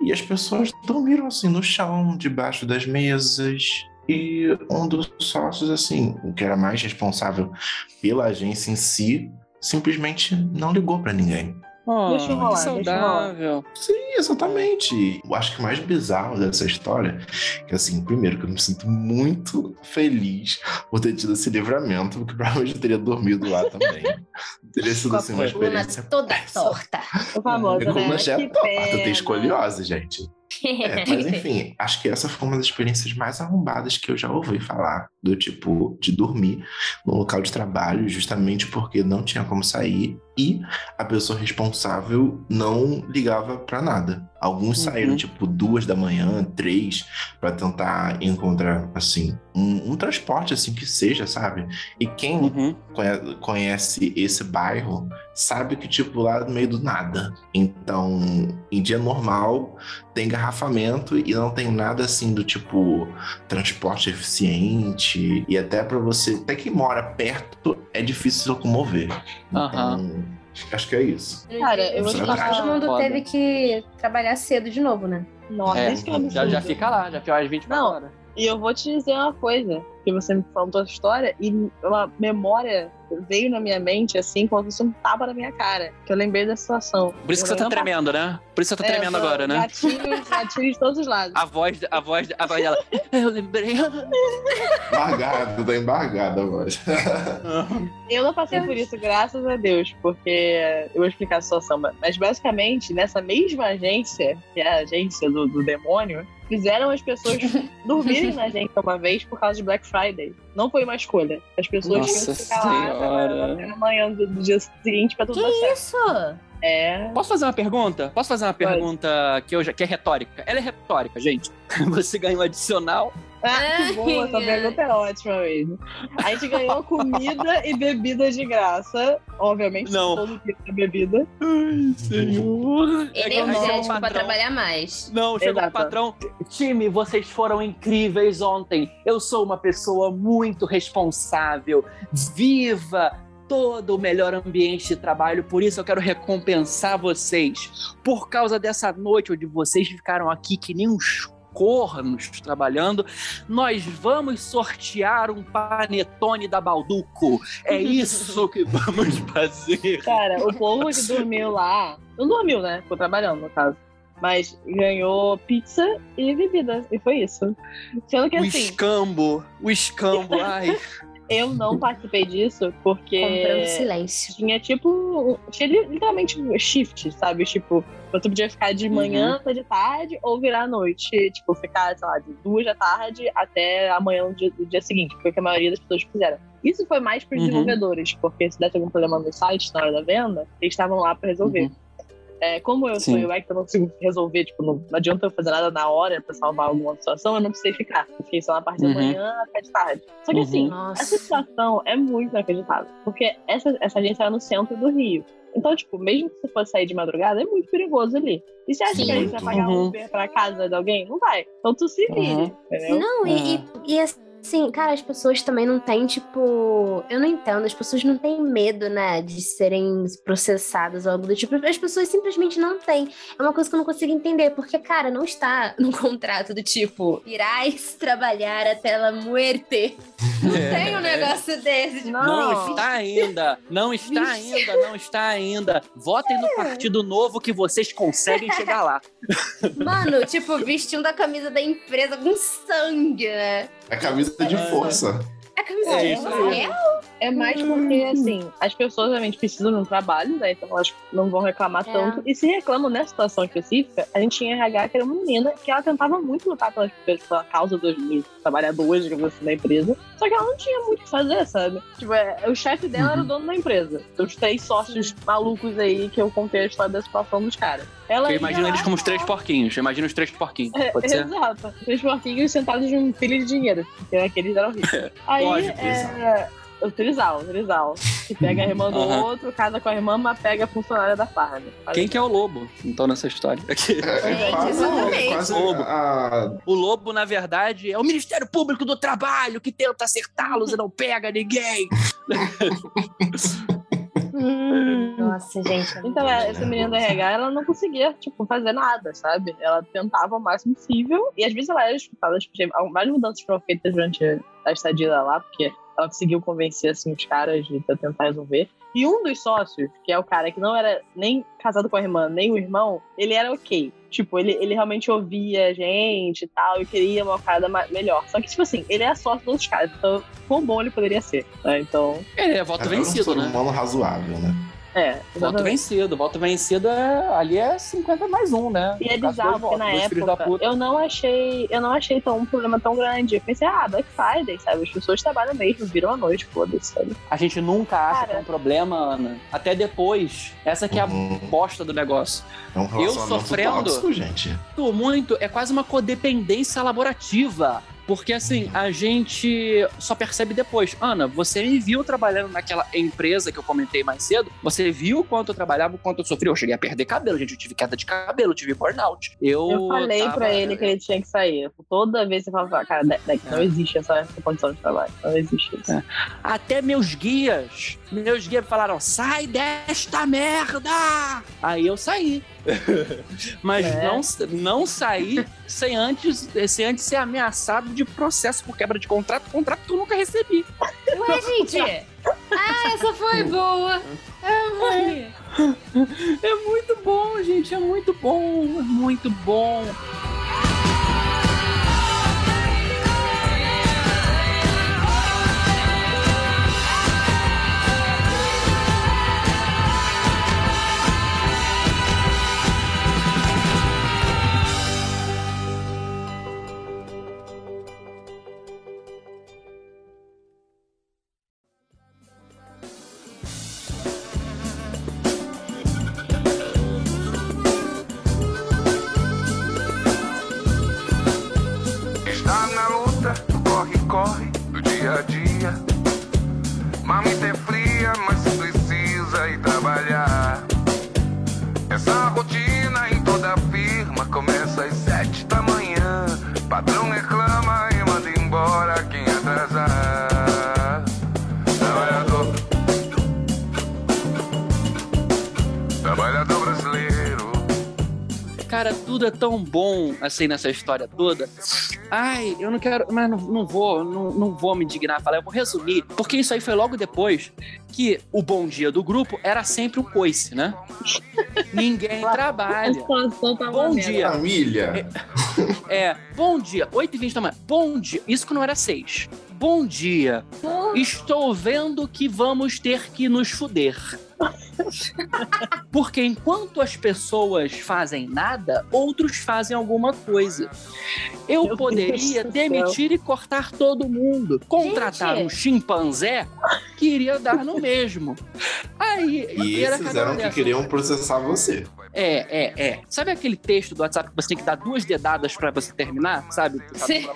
E as pessoas dormiram, assim, no chão, debaixo das mesas. E um dos sócios, assim, o que era mais responsável pela agência em si, simplesmente não ligou pra ninguém. Oh, Deixa eu rolar, que deixa eu rolar. saudável. Sim, exatamente. Eu acho que o mais bizarro dessa história é que, assim, primeiro, que eu me sinto muito feliz por ter tido esse livramento, porque provavelmente eu teria dormido lá também. teria sido, assim, uma experiência toda torta. O famoso, Minha né? coluna já é Que torta, tenho escoliose, gente. É, mas enfim, acho que essa foi uma das experiências mais arrombadas que eu já ouvi falar, do tipo, de dormir no local de trabalho, justamente porque não tinha como sair e a pessoa responsável não ligava pra nada. Alguns Uhum. saíram, tipo, duas da manhã, três, pra tentar encontrar, assim, um, um transporte, assim, que seja, sabe? E quem Uhum. conhe- conhece esse bairro sabe que, tipo, lá no meio do nada. Então, em dia normal, tem engarrafamento e não tem nada assim do tipo transporte eficiente. E até pra você, até quem mora perto, é difícil se locomover. Aham. Então, acho que é isso. Cara, eu vou te falar. Todo mundo Foda. teve que trabalhar cedo de novo, né? Nossa, É, já, já fica lá, já fica às 24 Não. horas. E eu vou te dizer uma coisa, que você me contou a história e uma memória veio na minha mente, assim, como se fosse um tapa na minha cara. Que eu lembrei da situação. Por isso que você tá tremendo, né? Por isso que você tá É, tremendo agora, né? Gatilhos, gatilhos de todos os lados. A voz, a voz, a voz dela. Eu lembrei. Embargado, tá embargada a voz. Eu não passei por isso, graças a Deus, porque eu vou explicar a situação. Mas basicamente, nessa mesma agência, que é a agência do, do demônio, fizeram as pessoas dormirem na agência uma vez por causa de Black Friday. Não foi uma escolha. As pessoas Nossa tinham que ficar lá Senhora. até amanhã do, do dia seguinte pra tudo dar Que certo. isso? É. Posso fazer uma pergunta? Posso fazer uma Pode. pergunta que, eu já, que é retórica? Ela é retórica, gente. Você ganha um adicional. Ah, que bom, essa pergunta é ótima mesmo. A gente ganhou comida e bebida de graça. Obviamente, Não. todo tipo de bebida. Ai, senhor. Energético pra patrão. trabalhar mais. Não, chegou o Exato. patrão. Time, vocês foram incríveis ontem. Eu sou uma pessoa muito responsável, viva todo o melhor ambiente de trabalho, por isso eu quero recompensar vocês. Por causa dessa noite onde vocês ficaram aqui que nem uns cornos trabalhando, nós vamos sortear um panetone da Balduco. É isso que vamos fazer. Cara, o povo que dormiu lá. Não dormiu, né? Ficou trabalhando, no caso. Mas ganhou pizza e bebida. E foi isso. Sendo que O assim, escambo, o escambo, ai. Eu não participei disso porque. Comprando silêncio. tinha tipo. Tinha li- literalmente shift, sabe? Tipo, você podia ficar de manhã até de tarde ou virar à noite. Tipo, ficar, sei lá, de duas da tarde até amanhã do dia, do dia seguinte. Foi o que a maioria das pessoas fizeram. Isso foi mais para os Uhum. desenvolvedores, porque se desse algum problema no site na hora da venda, eles estavam lá para resolver. Uhum. É, como eu Sim. sou UX, eu não consigo resolver, tipo, não, não adianta eu fazer nada na hora pra salvar alguma situação, eu não precisei ficar. Fiquei só na parte Uhum. da manhã até de tarde. Só que Uhum. assim, Nossa. essa situação é muito inacreditável. Porque essa, essa agência era no centro do Rio. Então, tipo, mesmo que você fosse sair de madrugada, é muito perigoso ali. E você acha Sim. que a gente vai pagar Uhum. um Uber pra casa de alguém? Não vai. Então tu se vire, Uhum. Não, e, e, e assim, cara, as pessoas também não têm, tipo. Eu não entendo, as pessoas não têm medo, né, de serem processadas ou algo do tipo. As pessoas simplesmente não têm. É uma coisa que eu não consigo entender, porque, cara, não está no contrato do tipo, irás trabalhar até la muerte. Não tem um negócio desse. Tipo, Não está ainda, não está ainda, não está ainda. Votem no Partido Novo que vocês conseguem chegar lá. Mano, tipo, vestindo a camisa da empresa com sangue, né? A camisa de força. A É é isso aí. real. É mais porque, assim, as pessoas realmente precisam de um trabalho, né? Então elas não vão reclamar É. tanto. E se reclamam nessa situação específica, a gente tinha RH que era uma menina que ela tentava muito lutar pela, pela causa dos, dos trabalhadores, digamos assim, da empresa. Só que ela não tinha muito o que fazer, sabe? Tipo, é, o chefe dela era o dono da empresa. Os três sócios malucos aí que eu contei a história da situação dos caras. Ela Eu imagino eles como os três porquinhos. Imagina os três porquinhos. é, Pode ser? Exato. Três porquinhos sentados de um pilha de dinheiro. Porque aqueles eram ricos. Aí, Lógico, é... O Trizal, o Trizal. Que pega a irmã do Aham. outro, casa com a irmã, mas pega a funcionária da farm. Quem que é o lobo, então, nessa história? Aqui. É, é Gente, quase, exatamente. quase Lobo. a, O lobo, na verdade, é o Ministério Público do Trabalho que tenta acertá-los e não pega ninguém. Nossa, gente. Então, é, essa menina da RH, ela não conseguia, tipo, fazer nada, sabe? Ela tentava o máximo possível. E às vezes ela era escutada, tipo, várias mudanças foram feitas durante a estadia lá, porque ela conseguiu convencer, assim, os caras de tentar resolver. E um dos sócios, que é o cara que não era nem casado com a irmã, nem o irmão, ele era ok. Tipo, ele, ele realmente ouvia a gente e tal, e queria uma cara melhor. Só que, tipo assim, ele é sócio dos outros caras, então quão bom ele poderia ser, né? Então, É, voto um vencido, ser né? humano razoável, né? É, Voto vencido. Voto vencido é, ali é 50 mais um, né? E é bizarro, porque na época eu não achei, eu não achei tão, um problema tão grande. Eu pensei, ah, Black Friday, sabe? As pessoas trabalham mesmo, viram a noite, foda-se, sabe? A gente nunca acha Cara. que é um problema, Ana. Até depois. Essa que é a Uhum. bosta do negócio. É um relacionamento sofrendo- tóxico, gente. Muito, muito. É quase uma codependência laborativa. Porque assim, a gente só percebe depois. Ana, você me viu trabalhando naquela empresa que eu comentei mais cedo. Você viu o quanto eu trabalhava, o quanto eu sofri. Eu cheguei a perder cabelo, gente. Eu tive queda de cabelo, eu tive burnout. Eu, Eu falei tava- pra ele que ele tinha que sair. Toda vez você fala, cara, não É. existe essa, essa condição de trabalho. Não existe isso. É. Até meus guias, meus guias falaram: sai desta merda! Aí eu saí. Mas É. não, não saí sem antes, sem antes ser ameaçado de processo por quebra de contrato, contrato que eu nunca recebi. Ué, gente. Ah, essa foi boa. É. É muito bom, gente, é muito bom, é muito bom. Luta, corre, corre do dia a dia. Mamita é fria, mas precisa ir trabalhar. Essa rotina em toda firma começa às sete da manhã. Patrão reclama e manda embora quem atrasar. Trabalhador. Trabalhador brasileiro. Cara, tudo é tão bom assim nessa história toda. Ai, eu não quero, mas não, não vou, não, não vou me indignar falar, eu vou resumir, porque isso aí foi logo depois que o bom dia do grupo era sempre um coice, né? Ninguém trabalha. tá Bom dia. Família. É, bom dia, 8h20 da manhã. Bom dia, isso que não era 6. Bom dia, estou vendo que vamos ter que nos fuder. Porque enquanto as pessoas fazem nada, outros fazem alguma coisa. Eu Meu poderia Deus demitir e cortar todo mundo. Contratar Gente. um chimpanzé que iria dar no mesmo. Aí, E era esses eram que queriam processar você. É, é, é. Sabe aquele texto do WhatsApp que você tem que dar duas dedadas pra você terminar? Sabe? Sim.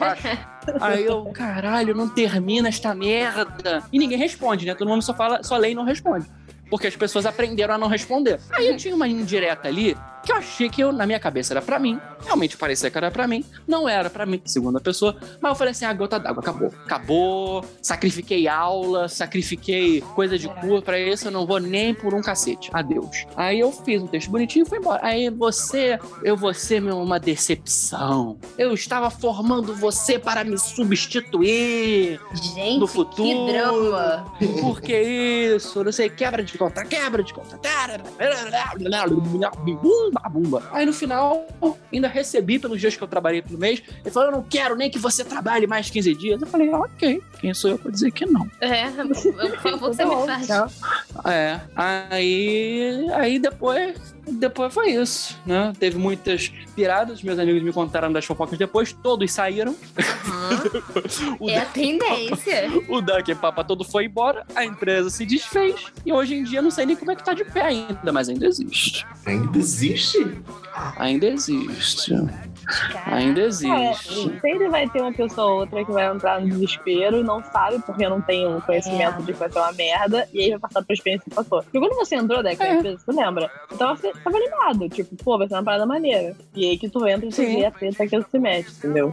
Aí eu, caralho, não termina esta merda. E ninguém responde, né? Todo mundo só fala, só lê e não responde. Porque as pessoas aprenderam a não responder. Aí eu tinha uma indireta ali que eu achei que eu, na minha cabeça era pra mim. Realmente parecia que era pra mim. Não era pra mim, segunda pessoa. Mas eu falei assim: a gota d'água acabou. Acabou. Sacrifiquei aula, sacrifiquei coisa de curso. Pra isso eu não vou nem por um cacete. Adeus. Aí eu fiz um texto bonitinho e fui embora. Aí você, eu vou ser meu, uma decepção. Eu estava formando você para me substituir Gente, no futuro. que drama. Por que isso? Não sei, quebra de conta, quebra de conta. Aí no final, ainda recebi pelos dias que eu trabalhei pelo mês. Ele falou: Eu não quero nem que você trabalhe mais 15 dias. Eu falei: Ok, quem sou eu pra dizer que não? É, por favor, você Tá me bom, faz. É, aí, aí depois, depois foi isso, né? Teve muitas piradas, meus amigos me contaram das fofocas depois, todos saíram. O, É a tendência. o Duck Papa todo foi embora, a empresa se desfez e hoje em dia não sei nem como é que tá de pé ainda, mas ainda existe. Ainda existe? Ainda existe. Caraca. Ainda É, existe. sempre vai ter uma pessoa ou outra que vai entrar no desespero e não sabe porque não tem um conhecimento É. de que vai ser uma merda e aí vai passar por experiência que passou. Porque quando você entrou, Deca, É. empresa, você lembra? Então você tava animado, tipo, pô, vai ser uma parada maneira. E aí que tu entra e tu Sim. vê a treta que se mexe, entendeu?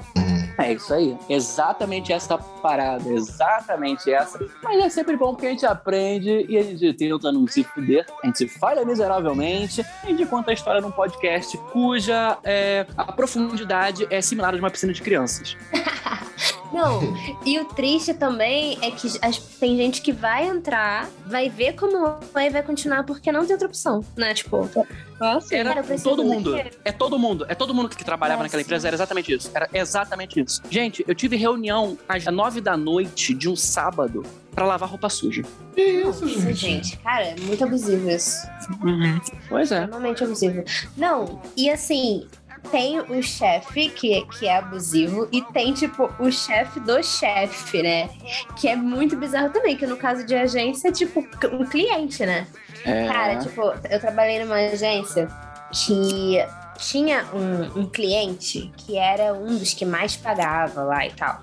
É isso aí. Exatamente essa parada. Exatamente essa. Mas é sempre bom porque a gente aprende e a gente tenta não se fuder. A gente falha miseravelmente. A gente conta a história num podcast cuja é, a profundidade é similar a de uma piscina de crianças. Não, e o triste também é que as- tem gente que vai entrar, vai ver como é e vai continuar porque não tem outra opção, né? Tipo, Nossa, Era Cara, todo mundo. É todo mundo. É todo mundo que trabalhava É, naquela sim. empresa. Era exatamente isso. Era exatamente isso. Gente, eu tive reunião às nove da noite de um sábado pra lavar roupa suja. Que isso, isso, gente? gente, cara, é muito abusivo isso. Pois é. Extremamente abusivo. Não, e assim, tem o chefe que, que é abusivo e tem, tipo, o chefe do chefe, né? Que é muito bizarro também, que no caso de agência é, tipo, um cliente, né? É. Cara, tipo, eu trabalhei numa agência que tinha um, um cliente que era um dos que mais pagava lá e tal.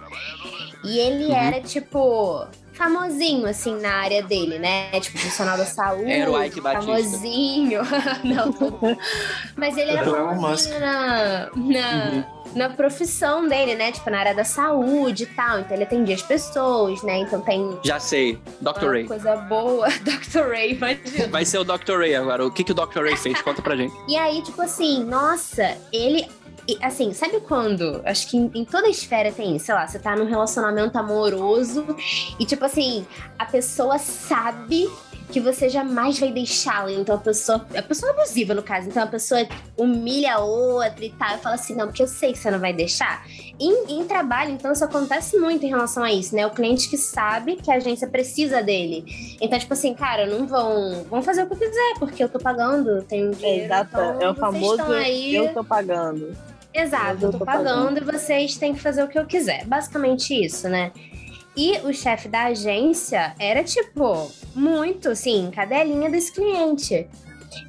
E ele Uhum. era, tipo, famosinho, assim, na área dele, né? Tipo, profissional da saúde. Era o Ike Batista. Famosinho. Não, Mas ele era famosinho na, na, Uhum. na profissão dele, né? Tipo, na área da saúde e tal. Então ele atendia as pessoas, né? Então tem Já sei. Dr. Ray. coisa boa. Dr. Ray, imagina. Vai ser o Dr. Ray agora. O que, que o Dr. Ray fez? Conta pra gente. E aí, tipo assim, nossa, ele. E, Assim, sabe quando? Acho que em, em toda esfera tem, sei lá, você tá num relacionamento amoroso e, tipo assim, a pessoa sabe que você jamais vai deixá-la. Então a pessoa. A pessoa é abusiva, no caso. Então a pessoa humilha a outra e tal. E fala assim, não, porque eu sei que você não vai deixar. Em, em trabalho, então, isso acontece muito em relação a isso, né? O cliente que sabe que a agência precisa dele. Então, tipo assim, cara, não vão. Vão fazer o que eu quiser, porque eu tô pagando, tenho dinheiro. Exato, então é o famoso aí. eu tô pagando. Exato, eu eu tô tô pagando e vocês têm que fazer o que eu quiser. Basicamente isso, né? E o chefe da agência era, tipo, muito, assim, cadelinha desse cliente.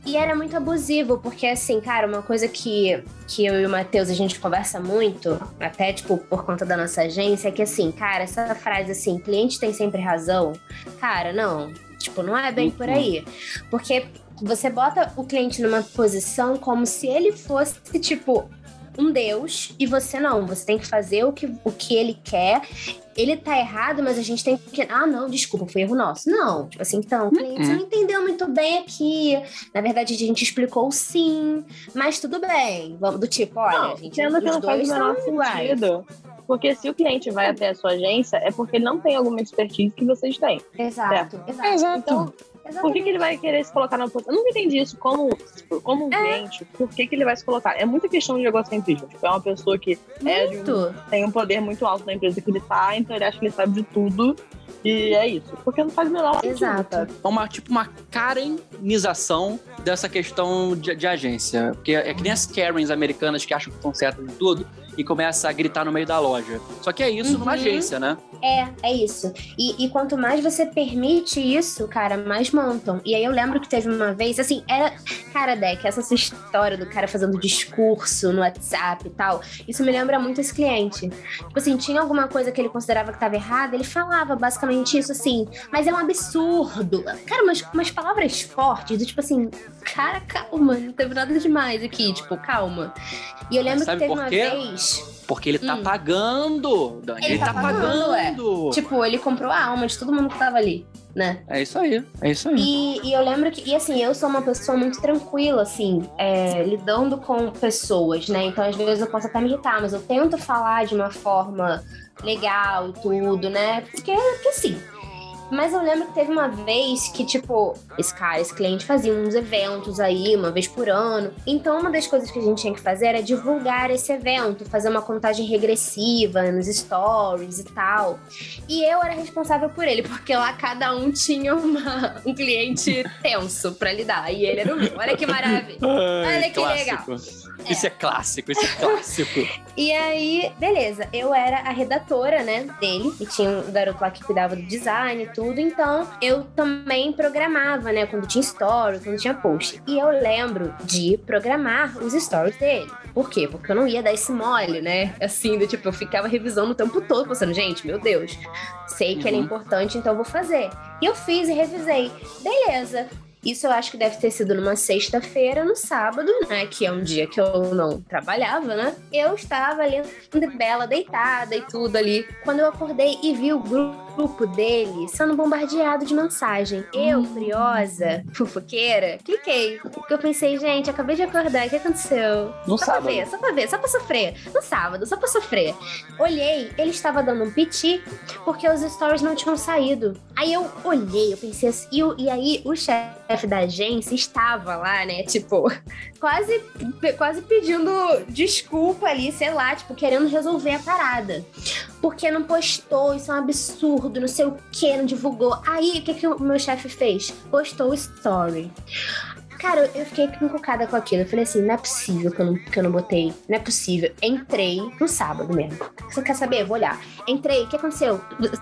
E era muito abusivo, porque, assim, cara, uma coisa que, que eu e o Matheus a gente conversa muito, até, tipo, por conta da nossa agência, é que, assim, cara, essa frase, assim, cliente tem sempre razão, cara, não. Tipo, não é bem por aí. Porque você bota o cliente numa posição como se ele fosse, tipo, um deus e você não. Você tem que fazer o que, o que ele quer. Ele tá errado, mas a gente tem que. Ah, não, desculpa, foi erro nosso. Não. Tipo assim, então, cliente, você não entendeu muito bem aqui. Na verdade, a gente explicou sim, mas tudo bem. Vamos, do tipo, olha, Não, gente, sendo que não faz o menor sentido. Porque se o cliente vai até a sua agência, é porque ele não tem alguma expertise que vocês têm. Exato, exato. Então, por que, que ele vai querer se colocar na posição? Eu nunca entendi isso como, como um É. cliente. Por que, que ele vai se colocar? É muita questão de egocentrismo. Tipo, é uma pessoa que é de um- tem um poder muito alto na empresa que ele tá, então ele acha que ele sabe de tudo. E é isso. Porque não faz o menor sentido, Exato. É uma, tipo, uma karenização dessa questão de, de agência. Porque é que nem as Karens americanas que acham que estão certas de tudo e começa a gritar no meio da loja. Só que é isso numa Uhum. agência, né? É, é isso. E, e quanto mais você permite isso, cara, mais montam. E aí eu lembro que teve uma vez, assim, era. Cara, Deck, essa sua história do cara fazendo discurso no WhatsApp e tal, isso me lembra muito esse cliente. Tipo assim, tinha alguma coisa que ele considerava que estava errada, ele falava basicamente isso assim, mas é um absurdo. Cara, umas, umas palavras fortes, do tipo assim, cara, calma, não teve nada demais aqui, tipo, calma. E eu lembro que teve uma quê? Vez. Porque ele tá Hum. pagando, Dani. Ele, Ele tá, tá pagando, pagando. Tipo, ele comprou a alma de todo mundo que tava ali, né? É isso aí, é isso aí. E, e eu lembro que, e assim, eu sou uma pessoa muito tranquila, assim, é, lidando com pessoas, né? Então, às vezes eu posso até me irritar, mas eu tento falar de uma forma legal e tudo, né? Porque, porque assim. Mas eu lembro que teve uma vez que, tipo, esse cara, esse cliente fazia uns eventos aí, uma vez por ano. Então, uma das coisas que a gente tinha que fazer era divulgar esse evento, fazer uma contagem regressiva nos stories e tal. E eu era responsável por ele, porque lá cada um tinha uma, um cliente tenso pra lidar. E ele era o meu. Olha que maravilha. Ai, Olha que clássico. Isso é clássico, isso é clássico. E aí, beleza, eu era a redatora, né, dele, e tinha um garoto lá que cuidava do design tudo, então eu também programava, né, quando tinha story, quando tinha post. E eu lembro de programar os stories dele. Por quê? Porque eu não ia dar esse mole, né? Assim, do tipo, eu ficava revisando o tempo todo, pensando, gente, meu Deus, sei que ele é Uhum. importante, então eu vou fazer. E eu fiz e revisei. Beleza. Isso eu acho que deve ter sido numa sexta-feira, no sábado, né? Que é um dia que eu não trabalhava, né? Eu estava ali, bela, deitada e tudo ali. Quando eu acordei e vi o grupo dele sendo bombardeado de mensagem. Eu, curiosa, fofoqueira, cliquei. Porque eu pensei, gente, acabei de acordar, o que aconteceu? No só sábado. pra ver, só pra ver, só pra sofrer. No sábado, só pra sofrer. Olhei, ele estava dando um piti porque os stories não tinham saído. Aí eu olhei, eu pensei assim, e, e aí o chefe da agência estava lá, né? Tipo, quase, quase pedindo desculpa ali, sei lá, tipo, querendo resolver a parada. Porque não postou, isso é um absurdo, não sei o que, não divulgou. Aí, o que, que o meu chefe fez? Postou o story. Cara, eu fiquei encucada com aquilo. Eu falei assim, não é possível que eu não, que eu não botei. Não é possível. Entrei no sábado mesmo. Você quer saber? Eu Vou olhar. Entrei, o que aconteceu?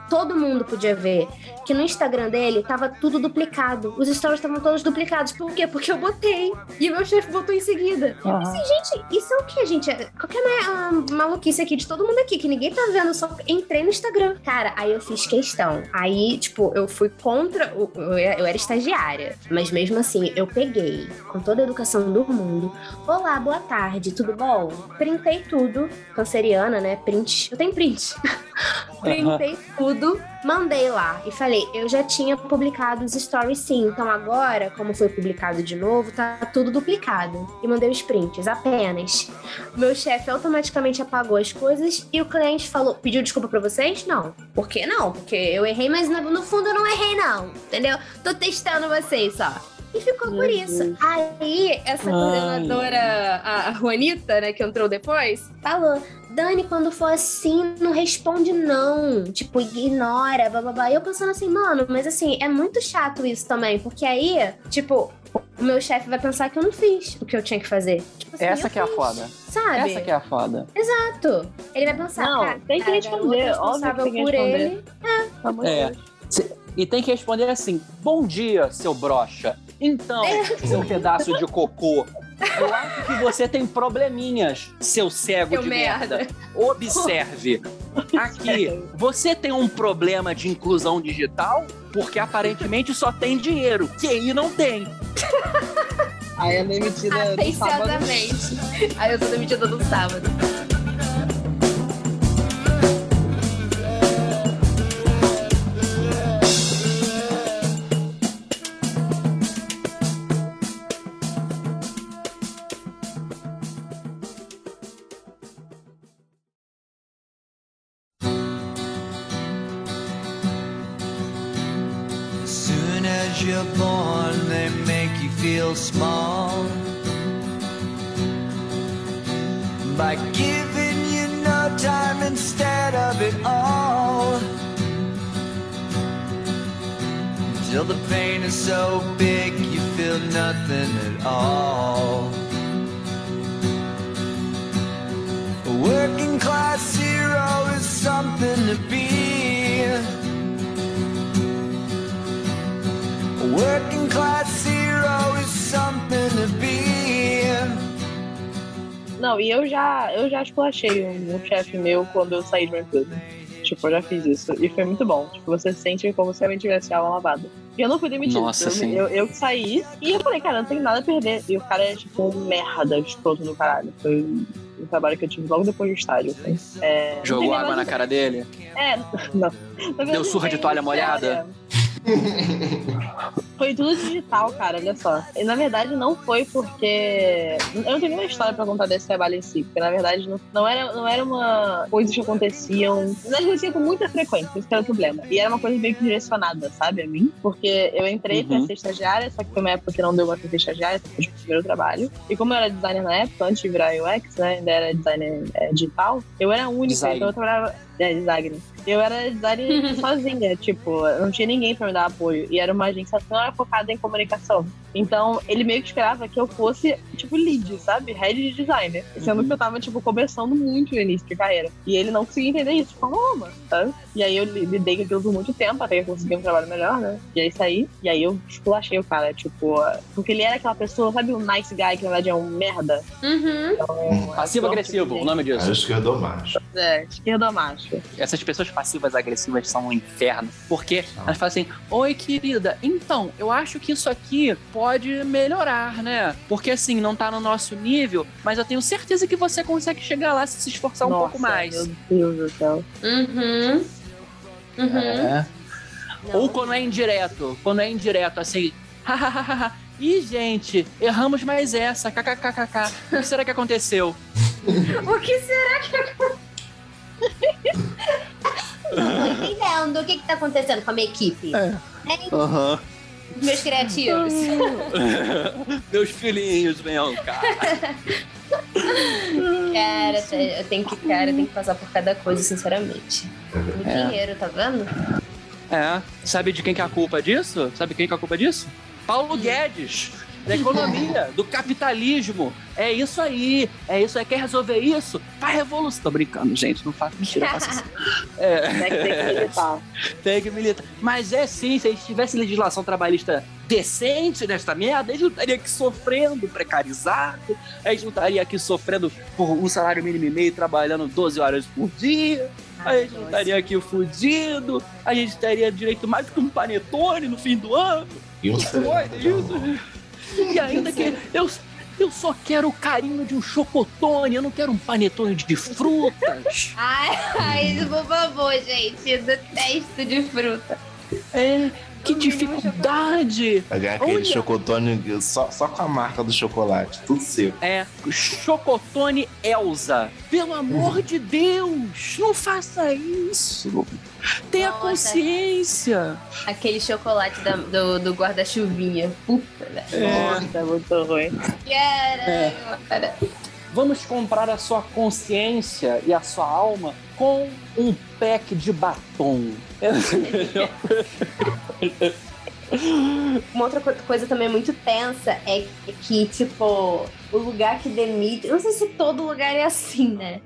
Todo mundo podia ver que no Instagram dele tava tudo duplicado. Os stories estavam todos duplicados. Por quê? Porque eu botei. E o meu chefe botou em seguida. Aham. Assim, gente, isso é o que, gente? É Qualquer ma- ah, maluquice aqui de todo mundo aqui, que ninguém tá vendo, só entrei no Instagram. Cara, aí eu fiz questão. Aí, tipo, eu fui contra. o- eu era estagiária. Mas mesmo assim, eu peguei, com toda a educação do mundo. Olá, boa tarde, tudo bom? Printei tudo. Canceriana, né? Print. Eu tenho print. Printei tudo, mandei lá e falei, eu já tinha publicado os stories sim, então agora, como foi publicado de novo, tá tudo duplicado. E mandei os prints apenas. Meu chefe automaticamente apagou as coisas e o cliente falou, pediu desculpa pra vocês? Não. Por que não? Porque eu errei, mas no no fundo eu não errei não, entendeu? Tô testando vocês só. E ficou por isso. Aí, essa Ai. coordenadora, a Juanita, né, que entrou depois, falou: Dani, quando for assim, não responde não. Tipo, ignora, blá blá blá. E eu pensando assim, mano, mas assim, é muito chato isso também, porque aí, tipo, o meu chefe vai pensar que eu não fiz o que eu tinha que fazer. Tipo assim, Essa que é a fiz, foda. Sabe? Essa que é a foda. Exato. Ele vai pensar, Não, cara, tem que responder, óbvio que tem que por responder. ele. De É. E tem que responder assim: Bom dia, seu brocha. Então, seu pedaço de cocô. Eu acho que você tem probleminhas, seu cego Seu de merda. merda. Observe. Aqui, você tem um problema de inclusão digital? Porque aparentemente só tem dinheiro. QI não tem. Aí é demitida no sábado. Aí eu sou demitida no sábado. Não, e eu já, eu já esculachei um, um chefe meu quando eu saí de uma empresa. Tipo, eu já fiz isso. E foi muito bom. Tipo, você se sente como se realmente tivesse alma lavada. E eu não fui demitida. Nossa, eu, sim. eu, eu que saí e eu falei, cara, não tem nada a perder. E o cara é, tipo, um merda, escroto do caralho. Foi um trabalho que eu tive logo depois do estádio. assim. É, Jogou água na cara dele? É, não. Deu surra não de toalha molhada? Foi tudo digital, cara, olha só. E na verdade não foi porque. Eu não tenho nenhuma história pra contar desse trabalho em si, porque na verdade não, não era, não era uma coisa que aconteciam. Verdade, acontecia com muita frequência, esse que era o problema. E era uma coisa meio que direcionada, sabe, a mim. Porque eu entrei Uhum. pra ser estagiária, só que foi uma época que não deu pra ser estagiária, foi o primeiro trabalho. E como eu era designer na época, antes de virar UX, né, ainda era designer é, digital, eu era a única, Design. então eu trabalhava. É, designer. Eu era designer sozinha, tipo, não tinha ninguém pra me dar apoio. E era uma agência era focada em comunicação. Então, ele meio que esperava que eu fosse, tipo, lead, sabe? Head de designer. Sendo que eu tava, tipo, começando muito no início de carreira. E ele não conseguia entender isso, como uma, sabe? E aí eu li- lidei com aquilo por muito tempo, até que eu consegui um trabalho melhor, né? E aí saí. E aí eu esculachei o cara, tipo, porque ele era aquela pessoa, sabe, um nice guy que na verdade é um merda? Uhum. Passivo-agressivo, o nome disso. Cara, esquerdo macho. É, esquerda macho. Essas pessoas passivas agressivas são um inferno. Porque elas falam assim: Oi, querida, então, eu acho que isso aqui pode melhorar, né? Porque assim, não tá no nosso nível, mas eu tenho certeza que você consegue chegar lá se se esforçar um Nossa, pouco mais. Meu Deus do céu. Uhum. Uhum. É. Não. Ou quando é indireto, quando é indireto, assim. hahaha. Ih, gente, erramos mais essa. KKKKK. O que será que aconteceu? O que será que Não tô entendendo. O que que tá acontecendo com a minha equipe? É. Hein? Aham. Meus criativos. Meus filhinhos, cá. Cara, tá- eu tenho que, cara, eu tenho que passar por cada coisa, sinceramente. No É. dinheiro, tá vendo? É. Sabe de quem que é a culpa disso? Sabe quem que é a culpa disso? Paulo Guedes. Da economia, do capitalismo. É isso aí. É isso aí. Quer resolver isso? Faz revolução. Tô brincando, gente. Não faço mentira. Faço assim. É. Tem que militar. Tem que militar. Mas é sim, se a gente tivesse legislação trabalhista decente nesta merda, a gente não estaria aqui sofrendo, precarizado, a gente não estaria aqui sofrendo por um salário mínimo e meio, trabalhando 12 horas por dia, a gente não estaria aqui fudido, a gente teria direito mais do que um panetone no fim do ano. Um Olha isso. E ainda que eu, eu só quero o carinho de um chocotone, eu não quero um panetone de frutas. Ai, ai, por favor, gente. Eu detesto de fruta. É, que dificuldade! Pagar aquele Olha. chocotone só, só com a marca do chocolate, tudo seu. É, Chocotone Elsa. Pelo amor de Deus, não faça isso. Tenha Nossa. consciência. Aquele chocolate da- do, do guarda-chuvinha. Puta, velho. Nossa, é muito ruim. Caralho, cara. Vamos comprar a sua consciência e a sua alma com um pack de batom. Uma outra co- coisa também muito tensa é que, tipo, o lugar que demite. eu Não sei se todo lugar é assim, né?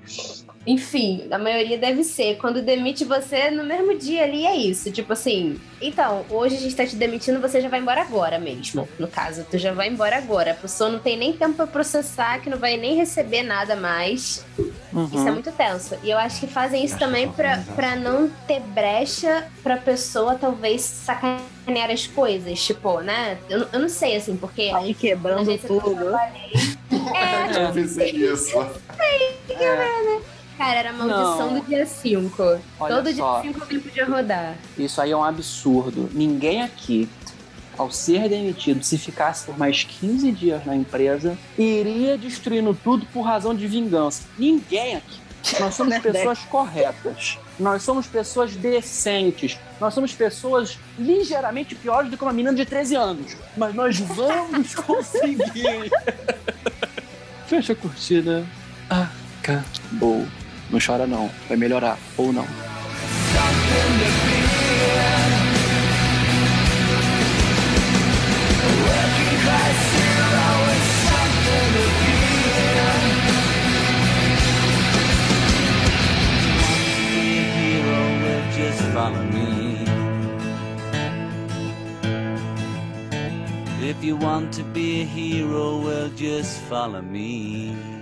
Enfim, a maioria deve ser. Quando demite você no mesmo dia ali, é isso. Tipo assim, então, hoje a gente tá te demitindo, você já vai embora agora mesmo. No caso, tu já vai embora agora. A pessoa não tem nem tempo pra processar, que não vai nem receber nada mais. Isso é muito tenso. E eu acho que fazem isso Acho também que pra não ter brecha pra pessoa talvez sacanear as coisas. Tipo, né? Eu, eu não sei, assim, porque. Aí quebrando que eu tudo. É, Eu pensei isso. cara, era a maldição Não. do dia 5. Olha Todo só. dia 5 alguém podia rodar. Isso aí é um absurdo. Ninguém aqui, ao ser demitido, se ficasse por mais 15 dias na empresa, iria destruindo tudo por razão de vingança. Ninguém aqui. Nós somos pessoas corretas. Nós somos pessoas decentes. Nós somos pessoas ligeiramente piores do que uma menina de 13 anos. Mas nós vamos conseguir. Fecha a cortina. Acabou. Não chora não. Vai melhorar. Ou não. If you want to be a hero, well, just follow me.